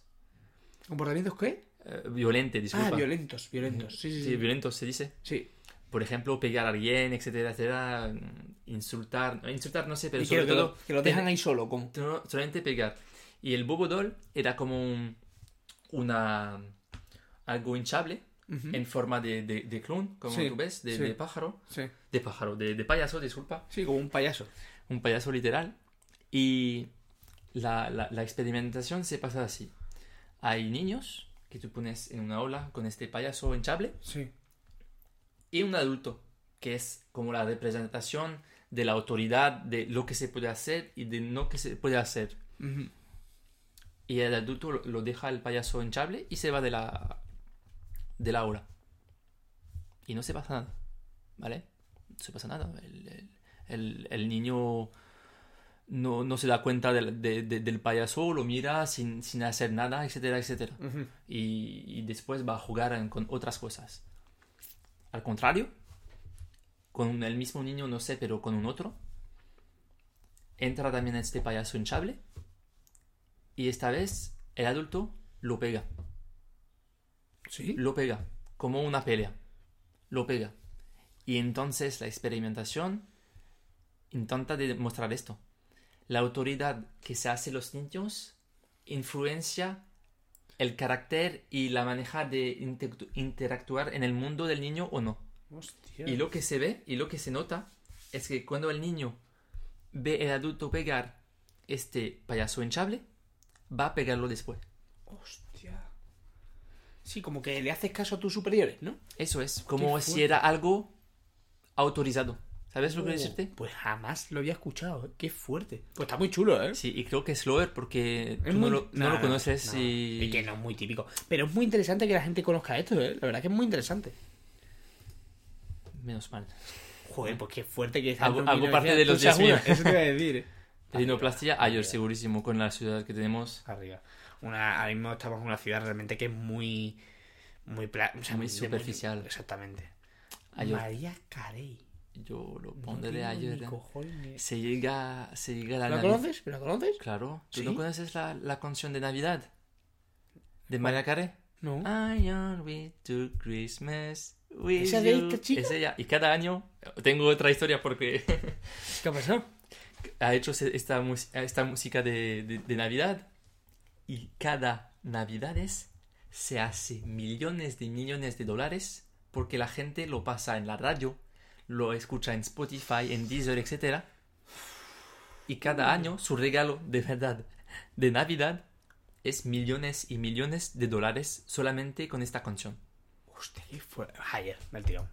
¿Comportamientos qué? Eh, violente, disculpa. Ah, violentos, violentos. Sí, sí, sí. Sí, violentos se dice. Sí. Por ejemplo, pegar a alguien, etcétera, etcétera. mm, Insultar, no, insultar no sé, pero Y sobre que todo lo, que lo dejan ahí solo, como. no, solamente pegar. Y el Bobo Doll era como un- una algo hinchable Ujú. en forma de, de, de clown, como Sí, tú ves, de, sí. de pájaro. Sí. De pájaro, de, de payaso, disculpa. Sí, como un payaso. Un payaso literal. Y la, la, la experimentación se pasa así. Hay niños que tú pones en una ola con este payaso hinchable Sí. y un adulto que es como la representación de la autoridad de lo que se puede hacer y de no que se puede hacer. Y el adulto lo- deja el payaso hinchable y se va de la de la aula. Y no se pasa nada, ¿vale? No se pasa nada. El, el- el- el niño no, no se da cuenta del, de- de- del payaso, lo mira sin, sin hacer nada, etcétera, etcétera. Y, y después va a jugar en- con otras cosas. Al contrario, con el mismo niño, no sé, pero con un otro, entra también este payaso hinchable y esta vez el adulto lo pega, Sí. lo pega, como una pelea, lo pega. Y entonces la experimentación intenta demostrar esto. La autoridad que se hace los niños influencia el carácter y la manera de inte- interactuar en el mundo del niño o no. Hostia. Y lo que se ve y lo que se nota es que cuando el niño ve el adulto pegar este payaso hinchable, va a pegarlo después. Hostia. Sí, como que le haces caso a tus superiores, ¿no? Eso es, como si era algo autorizado. ¿Sabes lo que quiero Oh, decirte? Pues jamás lo había escuchado, ¿eh? Qué fuerte. Pues está muy chulo, ¿eh? Sí, y creo que es Loer porque Es tú no lo, no Nah, lo conoces no. y... Y que no es muy típico. Pero es muy interesante que la gente conozca esto, ¿eh? La verdad que es muy interesante. Menos mal. Joder, pues qué fuerte que es. Hago- hago parte de los Tú seas 10.000. una, Eso te iba a decir. (laughs) Rinoplastia, ayer segurísimo con la ciudad que tenemos. Arriba. Una, ahora mismo estamos en una ciudad realmente que es muy. Muy, pla- o sea, Muy superficial. exactamente. María Carey. Yo lo No pondré tengo ayer. Se llega, se llega la ¿La Navi- conoces? ¿La conoces? Claro. ¿Tú ¿Sí? no conoces la, la canción de Navidad? ¿De María Carey? No. I with to Christmas. with ¿Esa de esta chica? Es ella. Y cada año tengo otra historia porque (laughs) ¿Qué ha pasado? ha hecho esta, esta música de, de- de Navidad y cada Navidades se hace millones de millones de dólares porque la gente lo pasa en la radio, lo escucha en Spotify, en Deezer, etc. Y cada año su regalo de verdad de Navidad es millones y millones de dólares solamente con esta canción. Hostia, qué fuerte. Ayer, me. Ayer,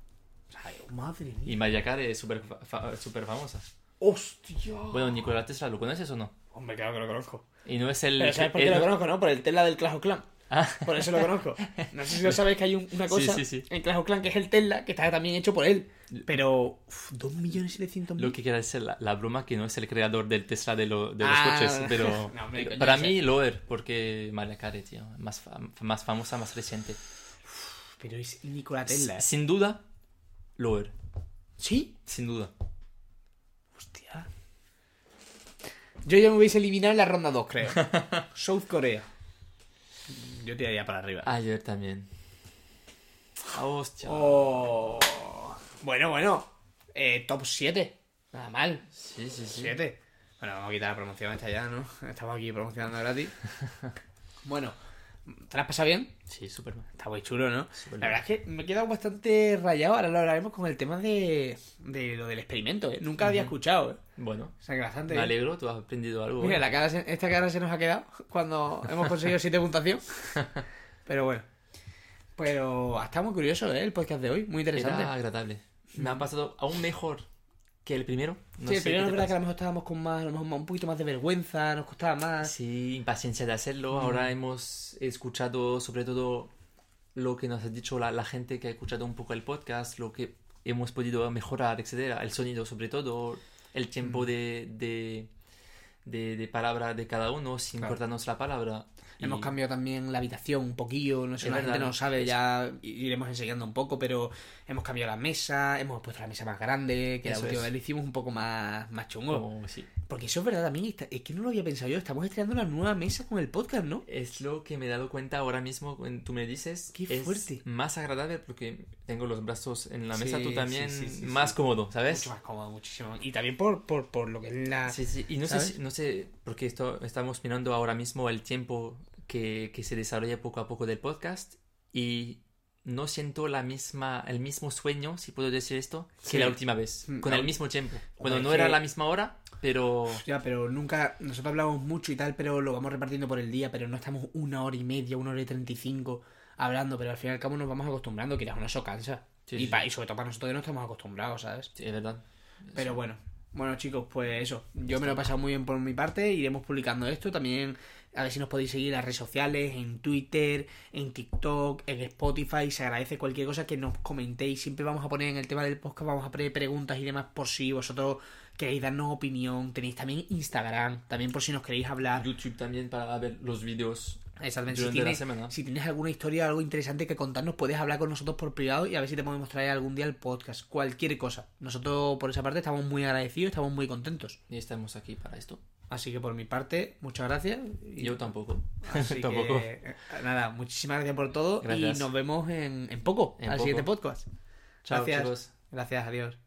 madre mía. Y Mariah Carey es súper fa- súper famosa. Hostia. Bueno, Nikola Tesla, ¿lo conoces o no? Hombre, claro que lo conozco. Y no es el... Pero ¿sabes por qué el- lo conozco, no? Por el Tesla del Clash of Clan. Ah. Por eso lo conozco. No sé si lo sabes que hay un- una cosa Sí, sí, sí. en Clash of Clan que es el Tesla, que está también hecho por él. Pero, uf, 2.700.000. Lo que quiere decir la, la broma que no es el creador del Tesla de, lo- de los Ah. coches, pero No, hombre, coño, para mí Loer, porque Mariah Carey, tío, más, más famosa, más reciente. Pero es Nikola Tesla. ¿eh? Sin duda, Loer, ¿Sí? sin duda. Hostia. Yo ya me hubiese eliminado en la ronda 2, creo. (laughs) South Korea. Yo tiraría para arriba. Ayer también. Ah, hostia. Oh. Bueno, bueno. eh, top 7. Nada mal. Sí, sí, sí. 7. Bueno, vamos a quitar la promoción esta ya, ¿no? Estamos aquí promocionando gratis. (laughs) bueno, ¿te la has pasado bien? Sí, súper bien. Está muy chulo, ¿no? La verdad es que me he quedado bastante rayado. Ahora lo hablaremos con el tema de, de lo del experimento, ¿eh? Nunca había escuchado, ¿eh? Bueno, O sea que bastante me bien. alegro, tú has aprendido algo. Mira, ¿eh? la cara se- esta cara se nos ha quedado (laughs) cuando hemos conseguido 7 puntuación. (laughs) Pero bueno. Pero está muy curioso, ¿eh? El podcast de hoy. Muy interesante. Era agradable. Me ha pasado aún mejor que el primero. No sí, el primero es verdad que a pasa. lo mejor estábamos con más, a lo mejor un poquito más de vergüenza, nos costaba más. Sí, impaciencia de hacerlo. Mm. Ahora hemos escuchado sobre todo lo que nos ha dicho la, la gente que ha escuchado un poco el podcast, lo que hemos podido mejorar, etcétera. El sonido sobre todo, el tiempo Mm. de, de, de, de palabra de cada uno sin Claro. cortarnos la palabra. Hemos Y- cambiado también la habitación un poquillo, no sé, Es la gente verdad. no sabe, ya iremos enseñando un poco, pero hemos cambiado la mesa, hemos puesto la mesa más grande, que la Eso última es. vez lo hicimos un poco más, más chungo. como- sí. Porque eso es verdad también, es que no lo había pensado yo, estamos estrenando una nueva mesa con el podcast, ¿no? Es lo que me he dado cuenta ahora mismo tú me dices. Qué es fuerte. más agradable porque tengo los brazos en la mesa, Sí, tú también, sí, más cómodo, ¿sabes? Mucho más cómodo, muchísimo. Y también por, por, por lo que es la... Sí, sí, y no sé, ¿sabes? si- no sé, porque esto, estamos mirando ahora mismo el tiempo que, que se desarrolla poco a poco del podcast y no siento la misma, el mismo sueño, si puedo decir esto, Sí. que la última vez, Mm, con el mismo tiempo. Es no era la misma hora, pero Ya, pero nunca. Nosotros hablamos mucho y tal, pero lo vamos repartiendo por el día, pero no estamos una hora y media, una hora y treinta y cinco hablando, pero al fin y al cabo nos vamos acostumbrando, quieras o no, eso cansa. Sí, y, sí. y sobre todo para nosotros que no estamos acostumbrados, ¿sabes? sí, es verdad. Pero bueno, bueno chicos, pues eso. Yo me lo he pasado muy bien por mi parte. Iremos publicando esto. También a ver si nos podéis seguir en las redes sociales, en Twitter, en TikTok, en Spotify. Se agradece cualquier cosa que nos comentéis. Siempre vamos a poner en el tema del podcast, vamos a poner preguntas y demás por si vosotros queréis darnos opinión. Tenéis también Instagram, también por si nos queréis hablar. YouTube también para ver los vídeos Exactamente. Si tienes, si tienes alguna historia, algo interesante que contarnos, puedes hablar con nosotros por privado y a ver si te podemos traer algún día el podcast. Cualquier cosa. Nosotros, por esa parte, estamos muy agradecidos, estamos muy contentos. Y estamos aquí para esto. Así que por mi parte, muchas gracias. Y- Yo tampoco. Así (laughs) tampoco. que, eh, nada, muchísimas gracias por todo Gracias. y nos vemos en, en poco, En al poco. siguiente podcast. Chao, gracias. chicos. Gracias, adiós.